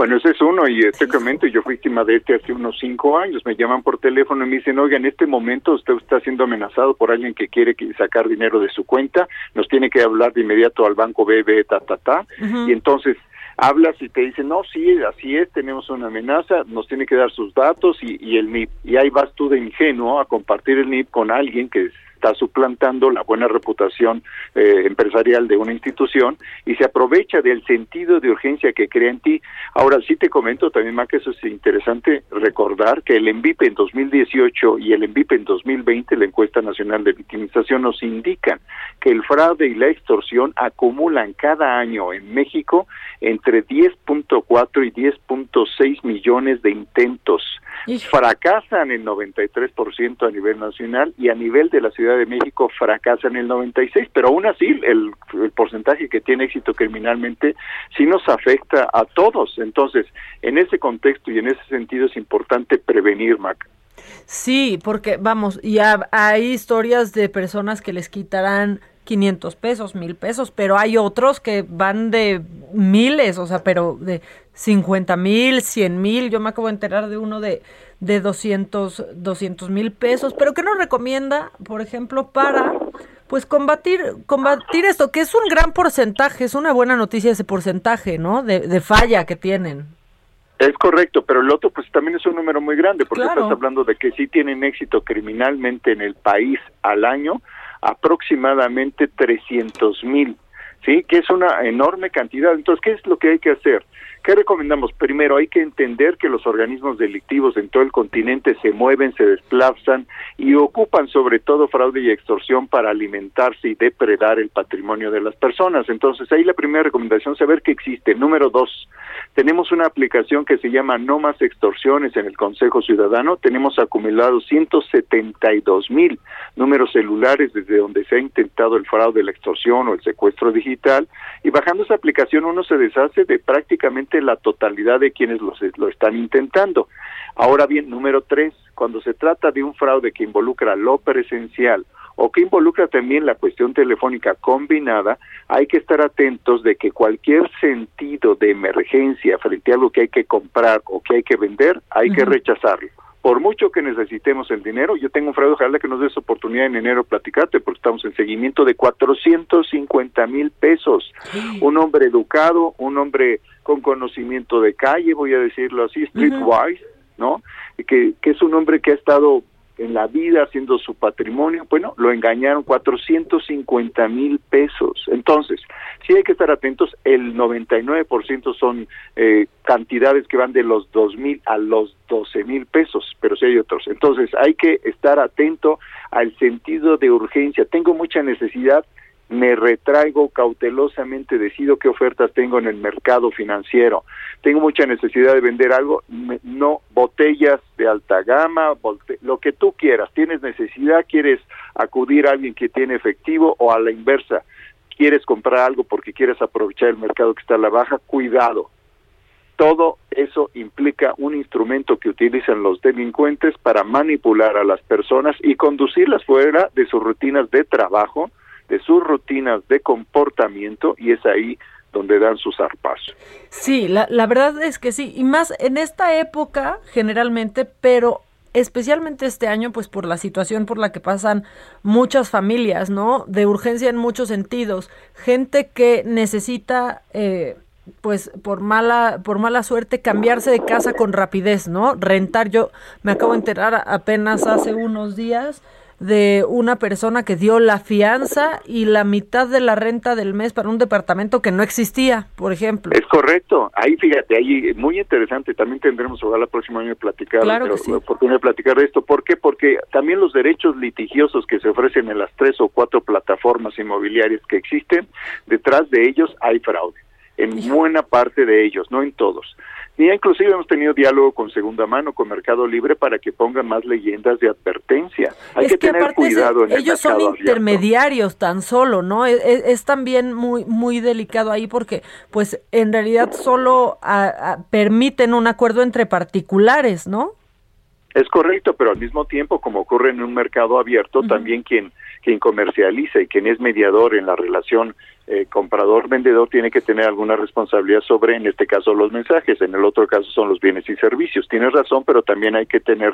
Speaker 12: Bueno, ese es uno, y te comento, yo fui víctima de este hace unos cinco años. Me llaman por teléfono y me dicen, oiga, en este momento usted está siendo amenazado por alguien que quiere sacar dinero de su cuenta, nos tiene que hablar de inmediato al banco BB, ta, ta, ta. Y entonces hablas y te dicen, no, sí, así es, tenemos una amenaza, nos tiene que dar sus datos y, y el NIP. Y ahí vas tú de ingenuo a compartir el NIP con alguien que está suplantando la buena reputación eh, empresarial de una institución y se aprovecha del sentido de urgencia que crea en ti. Ahora sí te comento también, más que eso es interesante recordar que el ENVIP en 2018 y el ENVIP en 2020, la encuesta nacional de victimización, nos indican que el fraude y la extorsión acumulan cada año en México entre 10.4 y 10.6 millones de intentos. Fracasan el 93% a nivel nacional y a nivel de la Ciudad de México fracasan el 96%, pero aún así el, el porcentaje que tiene éxito criminalmente sí nos afecta a todos. Entonces, en ese contexto y en ese sentido es importante prevenir, Mac.
Speaker 2: Sí, porque vamos, ya hay historias de personas que les quitarán 500 pesos, mil pesos, pero hay otros que van de miles, o sea, pero de 50 mil, 100 mil, yo me acabo de enterar de uno de, de 200 mil pesos, pero ¿qué nos recomienda, por ejemplo, para pues combatir, combatir esto, que es un gran porcentaje, es una buena noticia ese porcentaje, ¿no? De, de falla que tienen.
Speaker 12: Es correcto, pero el otro pues también es un número muy grande, porque estás hablando de que sí tienen éxito criminalmente en el país al año, aproximadamente 300 mil, ¿sí? Que es una enorme cantidad. Entonces, ¿qué es lo que hay que hacer? ¿Qué recomendamos? Primero, hay que entender que los organismos delictivos en todo el continente se mueven, se desplazan y ocupan sobre todo fraude y extorsión para alimentarse y depredar el patrimonio de las personas. Entonces, ahí la primera recomendación saber que existe. Número dos, tenemos una aplicación que se llama No Más Extorsiones en el Consejo Ciudadano. Tenemos acumulados 172 mil números celulares desde donde se ha intentado el fraude, la extorsión o el secuestro digital. Y bajando esa aplicación uno se deshace de prácticamente la totalidad de quienes lo, lo están intentando. Ahora bien, número tres, cuando se trata de un fraude que involucra lo presencial o que involucra también la cuestión telefónica combinada, hay que estar atentos de que cualquier sentido de emergencia frente a algo que hay que comprar o que hay que vender, hay que rechazarlo por mucho que necesitemos el dinero, yo tengo un fraude, ojalá que nos des oportunidad en enero platicarte, porque estamos en seguimiento de 450 mil pesos. Un hombre educado, un hombre con conocimiento de calle, voy a decirlo así, streetwise, ¿no? Que, que es un hombre que ha estado en la vida haciendo su patrimonio, bueno, lo engañaron 450 mil pesos. Entonces, sí hay que estar atentos, el 99% son eh, cantidades que van de los 2 mil a los 12 mil pesos, pero sí hay otros. Entonces, hay que estar atento al sentido de urgencia. Tengo mucha necesidad, me retraigo cautelosamente, decido qué ofertas tengo en el mercado financiero. Tengo mucha necesidad de vender algo, no botellas de alta gama, lo que tú quieras. Tienes necesidad, quieres acudir a alguien que tiene efectivo o a la inversa. Quieres comprar algo porque quieres aprovechar el mercado que está a la baja, cuidado. Todo eso implica un instrumento que utilizan los delincuentes para manipular a las personas y conducirlas fuera de sus rutinas de trabajo, de sus rutinas de comportamiento y es ahí donde dan sus zarpazo.
Speaker 2: Sí, la, la verdad es que sí, y más en esta época generalmente, pero especialmente este año, pues por la situación por la que pasan muchas familias, ¿no? De urgencia en muchos sentidos. Gente que necesita, eh, pues por mala, por mala suerte, cambiarse de casa con rapidez, ¿no? Rentar. Yo me acabo de enterar apenas hace unos días de una persona que dio la fianza y la mitad de la renta del mes para un departamento que no existía, por ejemplo.
Speaker 12: Es correcto. Ahí fíjate, ahí muy interesante. También tendremos ojalá el próximo año platicar,
Speaker 2: Claro que
Speaker 12: pero,
Speaker 2: sí.
Speaker 12: oportunidad de platicar de esto. ¿Por qué? Porque también los derechos litigiosos que se ofrecen en las tres o cuatro plataformas inmobiliarias que existen, detrás de ellos hay fraude. En buena parte de ellos, no en todos. Y inclusive hemos tenido diálogo con Segunda Mano, con Mercado Libre, para que pongan más leyendas de advertencia. Hay
Speaker 2: es
Speaker 12: que,
Speaker 2: que
Speaker 12: tener
Speaker 2: aparte es-
Speaker 12: cuidado en el
Speaker 2: ellos son
Speaker 12: mercado abierto.
Speaker 2: intermediarios tan solo, ¿no? Es, es- es también muy muy delicado ahí porque pues en realidad solo a- a- permiten un acuerdo entre particulares, ¿no?
Speaker 12: Es correcto, pero al mismo tiempo, como ocurre en un mercado abierto, también quien, quien comercializa y quien es mediador en la relación eh, comprador-vendedor tiene que tener alguna responsabilidad sobre, en este caso, los mensajes, en el otro caso son los bienes y servicios. Tienes razón, pero también hay que tener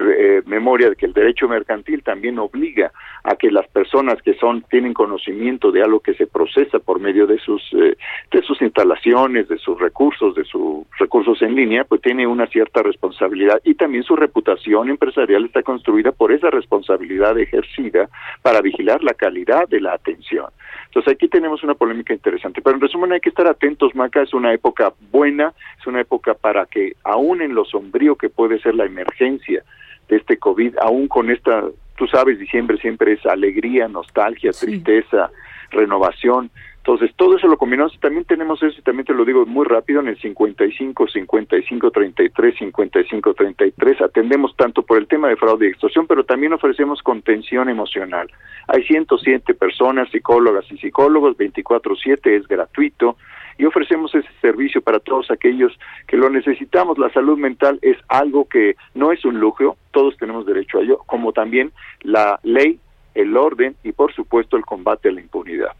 Speaker 12: eh, memoria de que el derecho mercantil también obliga a que las personas que son tienen conocimiento de algo que se procesa por medio de sus eh, de sus instalaciones, de sus recursos, de sus recursos en línea, pues tiene una cierta responsabilidad y también su reputación empresarial está construida por esa responsabilidad ejercida para vigilar la calidad de la atención. Entonces aquí tenemos una polémica interesante, pero en resumen hay que estar atentos, Maca, es una época buena, es una época para que aún en lo sombrío que puede ser la emergencia de este COVID, aún con esta, tú sabes, diciembre siempre es alegría, nostalgia, tristeza, renovación, Entonces, todo eso lo combinamos. También tenemos eso, y también te lo digo muy rápido, en el 55, 55, 33, 55, 33. Atendemos tanto por el tema de fraude y extorsión, pero también ofrecemos contención emocional. Hay 107 personas, psicólogas y psicólogos, 24-7, es gratuito. Y ofrecemos ese servicio para todos aquellos que lo necesitamos. La salud mental es algo que no es un lujo, todos tenemos derecho a ello, como también la ley el orden y por supuesto el combate a la impunidad.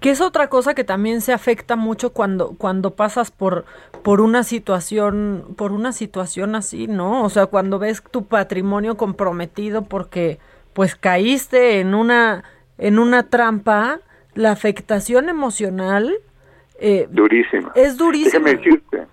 Speaker 2: Que es otra cosa que también se afecta mucho cuando cuando pasas por por una situación por una situación así, ¿no? O sea, cuando ves tu patrimonio comprometido porque pues caíste en una en una trampa, la afectación emocional
Speaker 12: eh, durísima.
Speaker 2: Es durísima.
Speaker 12: Déjame decirte,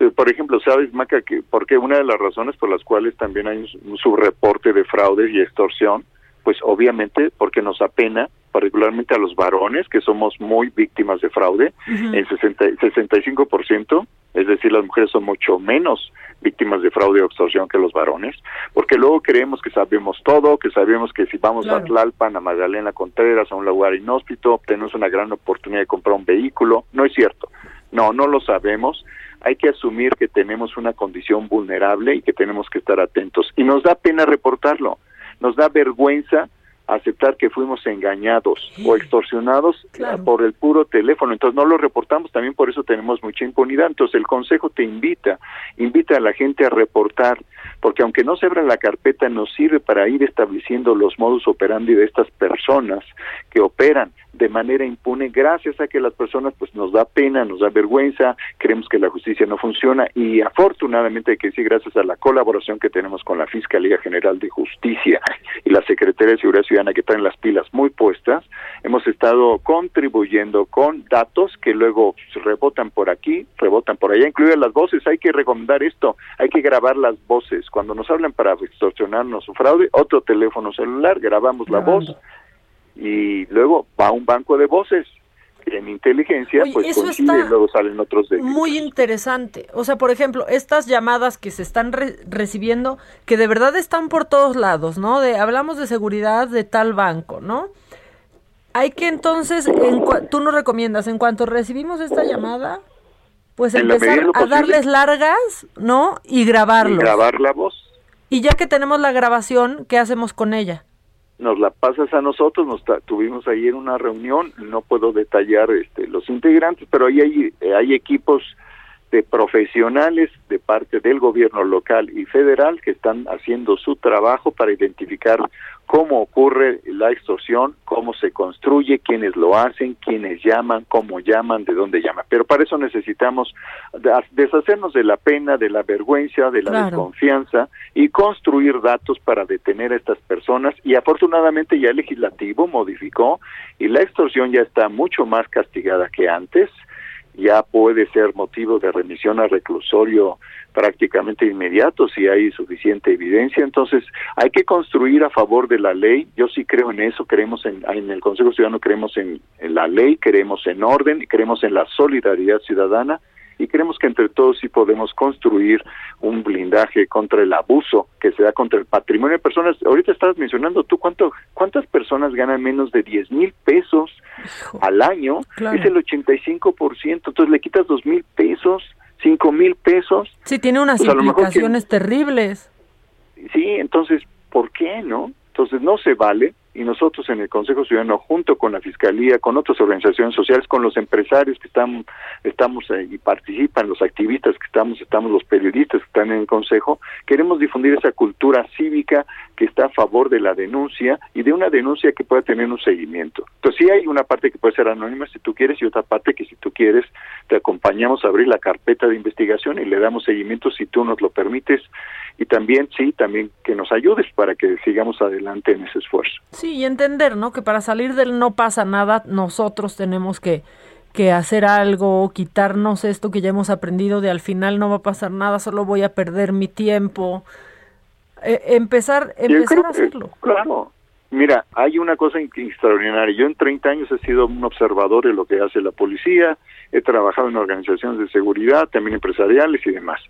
Speaker 12: eh, por ejemplo, sabes, Maca, que porque una de las razones por las cuales también hay un subreporte de fraudes y extorsión pues obviamente porque nos apena particularmente a los varones que somos muy víctimas de fraude, el 60, 65%, es decir, las mujeres son mucho menos víctimas de fraude o extorsión que los varones, porque luego creemos que sabemos todo, que sabemos que si vamos a Tlalpan, a Magdalena Contreras, a un lugar inhóspito, tenemos una gran oportunidad de comprar un vehículo, no es cierto, no, no lo sabemos, hay que asumir que tenemos una condición vulnerable y que tenemos que estar atentos, y nos da pena reportarlo, nos da vergüenza aceptar que fuimos engañados o extorsionados por el puro teléfono. Entonces no lo reportamos, también por eso tenemos mucha impunidad. Entonces el Consejo te invita, invita a la gente a reportar, porque aunque no se abra la carpeta, nos sirve para ir estableciendo los modus operandi de estas personas que operan de manera impune gracias a que las personas pues nos da pena, nos da vergüenza, creemos que la justicia no funciona y afortunadamente hay que decir gracias a la colaboración que tenemos con la Fiscalía General de Justicia y la Secretaría de Seguridad Ciudadana que traen las pilas muy puestas, hemos estado contribuyendo con datos que luego rebotan por aquí, rebotan por allá, incluidas las voces, hay que recomendar esto, hay que grabar las voces, cuando nos hablan para extorsionarnos o fraude, otro teléfono celular, grabamos la voz y luego va a un banco de voces en inteligencia, pues coincide y luego salen otros
Speaker 2: Muy interesante. O sea, por ejemplo, estas llamadas que se están recibiendo, que de verdad están por todos lados, ¿no? De hablamos de seguridad de tal banco, ¿no? Hay que entonces, en tú nos recomiendas, en cuanto recibimos esta llamada, pues empezar a darles largas, ¿no? Y grabarlo.
Speaker 12: grabar la voz.
Speaker 2: Y ya que tenemos la grabación, ¿qué hacemos con ella?
Speaker 12: Nos la pasas a nosotros, nos tuvimos ayer una reunión, no puedo detallar este, los integrantes, pero ahí hay, hay equipos de profesionales de parte del gobierno local y federal que están haciendo su trabajo para identificar cómo ocurre la extorsión, cómo se construye, quiénes lo hacen, quiénes llaman, cómo llaman, de dónde llaman. Pero para eso necesitamos deshacernos de la pena, de la vergüenza, de la desconfianza y construir datos para detener a estas personas. Y afortunadamente ya el legislativo modificó y la extorsión ya está mucho más castigada que antes ya puede ser motivo de remisión a reclusorio prácticamente inmediato si hay suficiente evidencia. Entonces, hay que construir a favor de la ley. Yo sí creo en eso, creemos en, en el Consejo Ciudadano, creemos en, en la ley, creemos en orden, creemos en la solidaridad ciudadana y creemos que entre todos sí podemos construir un blindaje contra el abuso que se da contra el patrimonio de personas. Ahorita estabas mencionando tú cuánto, cuántas personas ganan menos de 10 mil pesos al año, es el 85%, entonces le quitas dos mil pesos, cinco mil pesos.
Speaker 2: Sí, tiene unas pues implicaciones terribles.
Speaker 12: Sí, entonces, ¿por qué no? Entonces no se vale y nosotros en el Consejo Ciudadano, junto con la Fiscalía, con otras organizaciones sociales, con los empresarios que están, estamos y participan, los activistas que estamos, estamos los periodistas que están en el Consejo, queremos difundir esa cultura cívica que está a favor de la denuncia y de una denuncia que pueda tener un seguimiento. Entonces sí hay una parte que puede ser anónima si tú quieres y otra parte que si tú quieres te acompañamos a abrir la carpeta de investigación y le damos seguimiento si tú nos lo permites y también sí, también que nos ayudes para que sigamos adelante en ese esfuerzo.
Speaker 2: Sí, y entender, ¿no? Que para salir del no pasa nada, nosotros tenemos que, que hacer algo, quitarnos esto que ya hemos aprendido de al final no va a pasar nada, solo voy a perder mi tiempo. Eh, empezar empezar a hacerlo.
Speaker 12: claro. Mira, hay una cosa extraordinaria. Yo en 30 años he sido un observador de lo que hace la policía, he trabajado en organizaciones de seguridad, también empresariales y demás.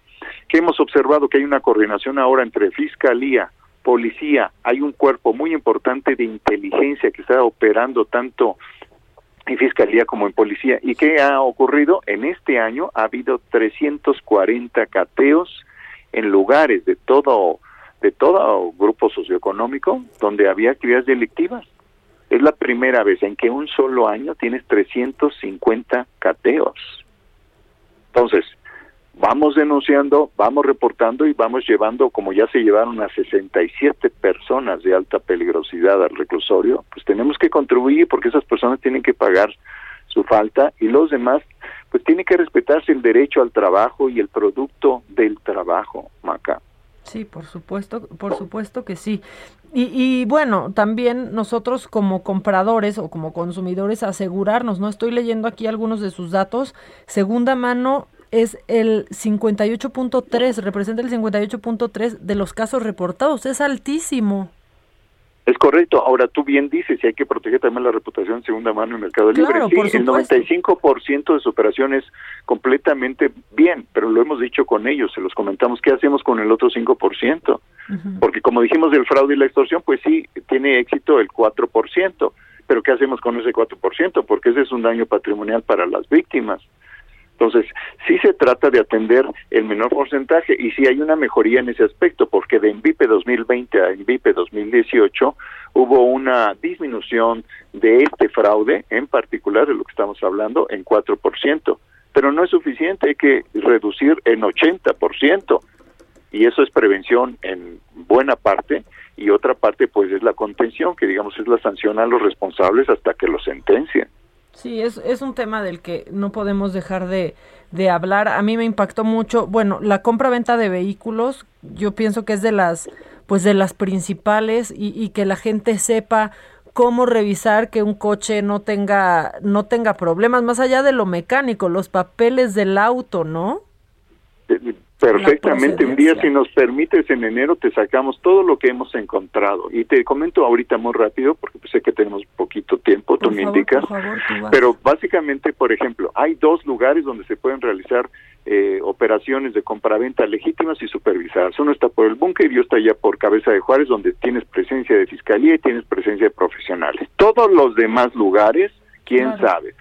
Speaker 12: Que hemos observado que hay una coordinación ahora entre fiscalía, policía, hay un cuerpo muy importante de inteligencia que está operando tanto en fiscalía como en policía. ¿Y qué ha ocurrido? En este año ha habido 340 cateos en lugares de todo de todo grupo socioeconómico donde había actividades delictivas. Es la primera vez en que un solo año tienes 350 cateos. Entonces, vamos denunciando, vamos reportando y vamos llevando, como ya se llevaron a 67 personas de alta peligrosidad al reclusorio, pues tenemos que contribuir porque esas personas tienen que pagar su falta y los demás, pues tiene que respetarse el derecho al trabajo y el producto del trabajo, Maca.
Speaker 2: Sí, por supuesto, por supuesto que sí. Y, y, bueno, también nosotros como compradores o como consumidores asegurarnos, no estoy leyendo aquí algunos de sus datos, segunda mano es el 58.3, representa el 58.3 de los casos reportados, es altísimo.
Speaker 12: Es correcto. Ahora tú bien dices, y hay que proteger también la reputación de segunda mano en el mercado libre. Sí, el 95% de su operación es completamente bien, pero lo hemos dicho con ellos, se los comentamos. ¿Qué hacemos con el otro 5%? Porque como dijimos del fraude y la extorsión, pues sí, tiene éxito el 4%. Pero ¿qué hacemos con ese 4%? Porque ese es un daño patrimonial para las víctimas. Entonces, sí se trata de atender el menor porcentaje y sí hay una mejoría en ese aspecto, porque de ENVIPE 2020 a ENVIPE 2018 hubo una disminución de este fraude, en particular de lo que estamos hablando, en 4%. Pero no es suficiente, hay que reducir en 80%. Y eso es prevención en buena parte y otra parte pues es la contención, que digamos es la sanción a los responsables hasta que lo sentencien.
Speaker 2: Sí, es, es un tema del que no podemos dejar de, de hablar. A mí me impactó mucho, bueno, la compra-venta de vehículos, yo pienso que es de las, pues de las principales y, y que la gente sepa cómo revisar que un coche no tenga, no tenga problemas, más allá de lo mecánico, los papeles del auto, ¿no?
Speaker 12: Perfectamente, un día si nos permites en enero te sacamos todo lo que hemos encontrado y te comento ahorita muy rápido porque sé que tenemos poquito tiempo, tú me indicas, pero básicamente, por ejemplo, hay dos lugares donde se pueden realizar eh, operaciones de compraventa legítimas y supervisadas. Uno está por el búnker y otro está allá por Cabeza de Juárez donde tienes presencia de fiscalía y tienes presencia de profesionales. Todos los demás lugares, quién sabe,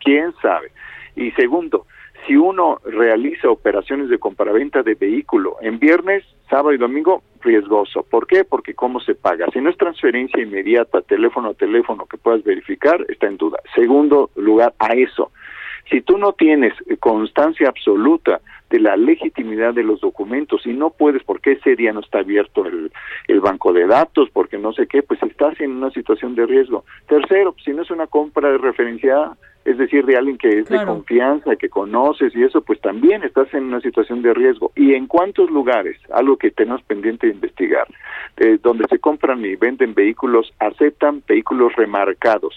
Speaker 12: quién sabe. Y segundo, si uno realiza operaciones de compraventa de vehículo en viernes, sábado y domingo, riesgoso. ¿Por qué? Porque cómo se paga. Si no es transferencia inmediata, teléfono a teléfono que puedas verificar, está en duda. Segundo lugar, a eso. Si tú no tienes constancia absoluta de la legitimidad de los documentos y no puedes, porque ese día no está abierto el, el banco de datos, porque no sé qué, pues estás en una situación de riesgo. Tercero, si no es una compra de referencia, es decir, de alguien que es de confianza, que conoces y eso, pues también estás en una situación de riesgo. ¿Y en cuántos lugares, algo que tenemos pendiente de investigar, eh, donde se compran y venden vehículos, aceptan vehículos remarcados?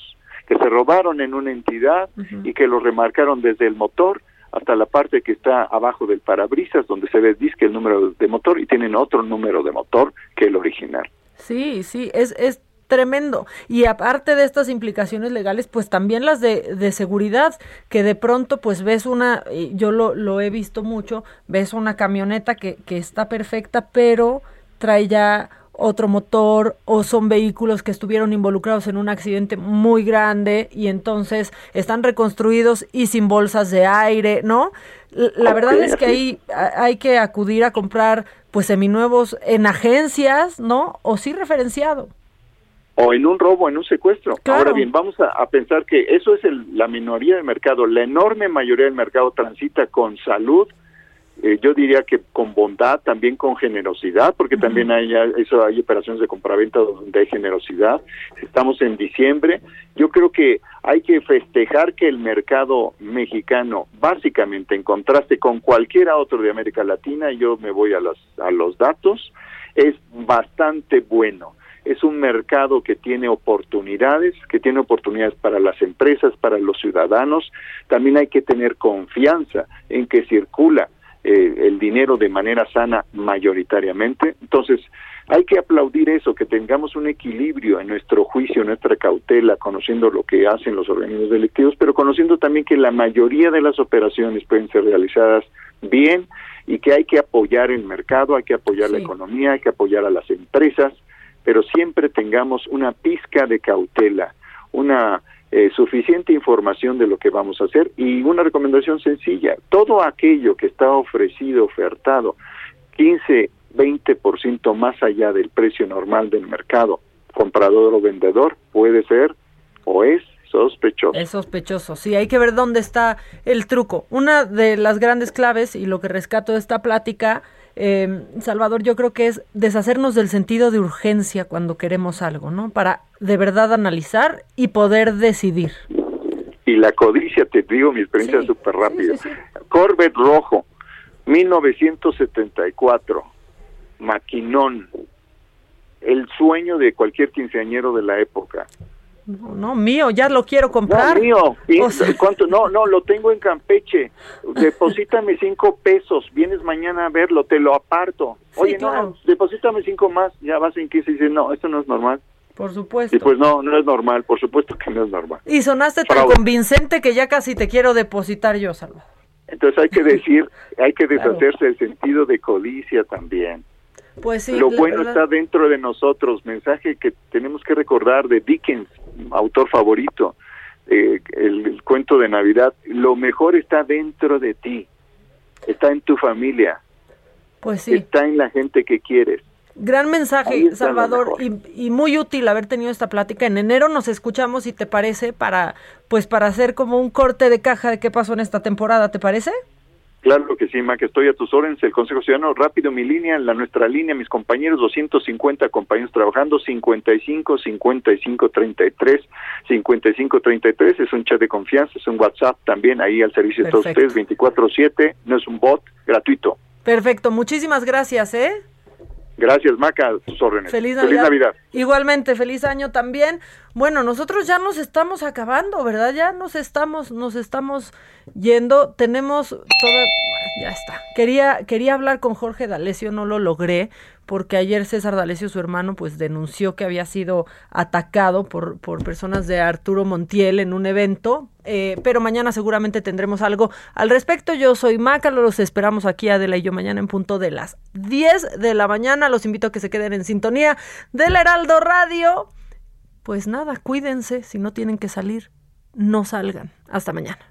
Speaker 12: que se robaron en una entidad y que los remarcaron desde el motor hasta la parte que está abajo del parabrisas, donde se ve disque el número de motor y tienen otro número de motor que el original.
Speaker 2: Sí, sí, es, es tremendo. Y aparte de estas implicaciones legales, pues también las de, de seguridad, que de pronto pues ves una, yo lo, lo he visto mucho, ves una camioneta que, que está perfecta, pero trae ya otro motor o son vehículos que estuvieron involucrados en un accidente muy grande y entonces están reconstruidos y sin bolsas de aire, ¿no? La verdad es que ahí hay que acudir a comprar pues seminuevos en agencias, ¿no? O sí referenciado.
Speaker 12: O en un robo, en un secuestro. Ahora bien, vamos a, pensar que eso es la minoría del mercado. La enorme mayoría del mercado transita con salud, eh, yo diría que con bondad, también con generosidad, porque también hay eso hay operaciones de compraventa donde hay generosidad. Estamos en diciembre. Yo creo que hay que festejar que el mercado mexicano, básicamente en contraste con cualquier otro de América Latina, yo me voy a los a los datos, es bastante bueno es un mercado que tiene oportunidades, que tiene oportunidades para las empresas, para los ciudadanos. También hay que tener confianza en que circula eh, el dinero de manera sana mayoritariamente. Entonces, hay que aplaudir eso, que tengamos un equilibrio en nuestro juicio, en nuestra cautela, conociendo lo que hacen los organismos delictivos, pero conociendo también que la mayoría de las operaciones pueden ser realizadas bien y que hay que apoyar el mercado, hay que apoyar la economía, hay que apoyar a las empresas, pero siempre tengamos una pizca de cautela, una eh, suficiente información de lo que vamos a hacer y una recomendación sencilla, todo aquello que está ofrecido, ofertado, 15, 20% más allá del precio normal del mercado, comprador o vendedor, puede ser o es sospechoso.
Speaker 2: Es sospechoso, sí, hay que ver dónde está el truco. Una de las grandes claves y lo que rescato de esta plática, eh, Salvador, yo creo que es deshacernos del sentido de urgencia cuando queremos algo, ¿no? Para de verdad analizar y poder decidir.
Speaker 12: Y la codicia, te digo mi experiencia súper rápida. Corvette rojo, 1974, maquinón, el sueño de cualquier quinceañero de la época.
Speaker 2: No, no, mío, ya lo quiero comprar.
Speaker 12: No, mío, ¿cuánto? No, no, lo tengo en Campeche. Deposítame cinco pesos, vienes mañana a verlo, te lo aparto. Oye, no, deposítame cinco más, ya vas en 15 y dices, no, esto no es normal.
Speaker 2: Por supuesto.
Speaker 12: Y pues no, no es normal, por supuesto que no es normal.
Speaker 2: Y sonaste tan convincente que ya casi te quiero depositar yo, Salvador.
Speaker 12: Entonces hay que decir, hay que deshacerse del sentido de codicia también.
Speaker 2: Pues sí,
Speaker 12: Lo bueno está dentro de nosotros, mensaje que tenemos que recordar de Dickens, autor favorito, eh, el, cuento de Navidad, lo mejor está dentro de ti, está en tu familia,
Speaker 2: pues sí.
Speaker 12: está en la gente que quieres.
Speaker 2: Gran mensaje, Salvador, y, y, muy útil haber tenido esta plática. En enero nos escuchamos, si te parece, para pues para hacer como un corte de caja de qué pasó en esta temporada, ¿te parece?
Speaker 12: Claro que sí, que estoy a tus órdenes. El Consejo Ciudadano, rápido mi línea, la nuestra línea, mis compañeros, 250 compañeros trabajando, 55 55 33 55 33. Es un chat de confianza, es un WhatsApp también ahí al servicio de todos ustedes, 24-7. No es un bot, gratuito.
Speaker 2: Perfecto, muchísimas gracias, ¿eh?
Speaker 12: Gracias, Maca, tus órdenes.
Speaker 2: Feliz Navidad. Igualmente, feliz año también. Bueno, nosotros ya nos estamos acabando, ¿verdad? Ya nos estamos, nos estamos yendo. Tenemos toda. Ya está. Quería, quería hablar con Jorge D'Alessio, no lo logré, porque ayer César D'Alessio, su hermano, pues denunció que había sido atacado por, por personas de Arturo Montiel en un evento. Eh, pero mañana seguramente tendremos algo al respecto. Yo soy Maca, los esperamos aquí Adela y yo mañana en punto de las 10 de la mañana. Los invito a que se queden en sintonía del Heraldo Radio pues nada, cuídense, si no tienen que salir, no salgan. Hasta mañana.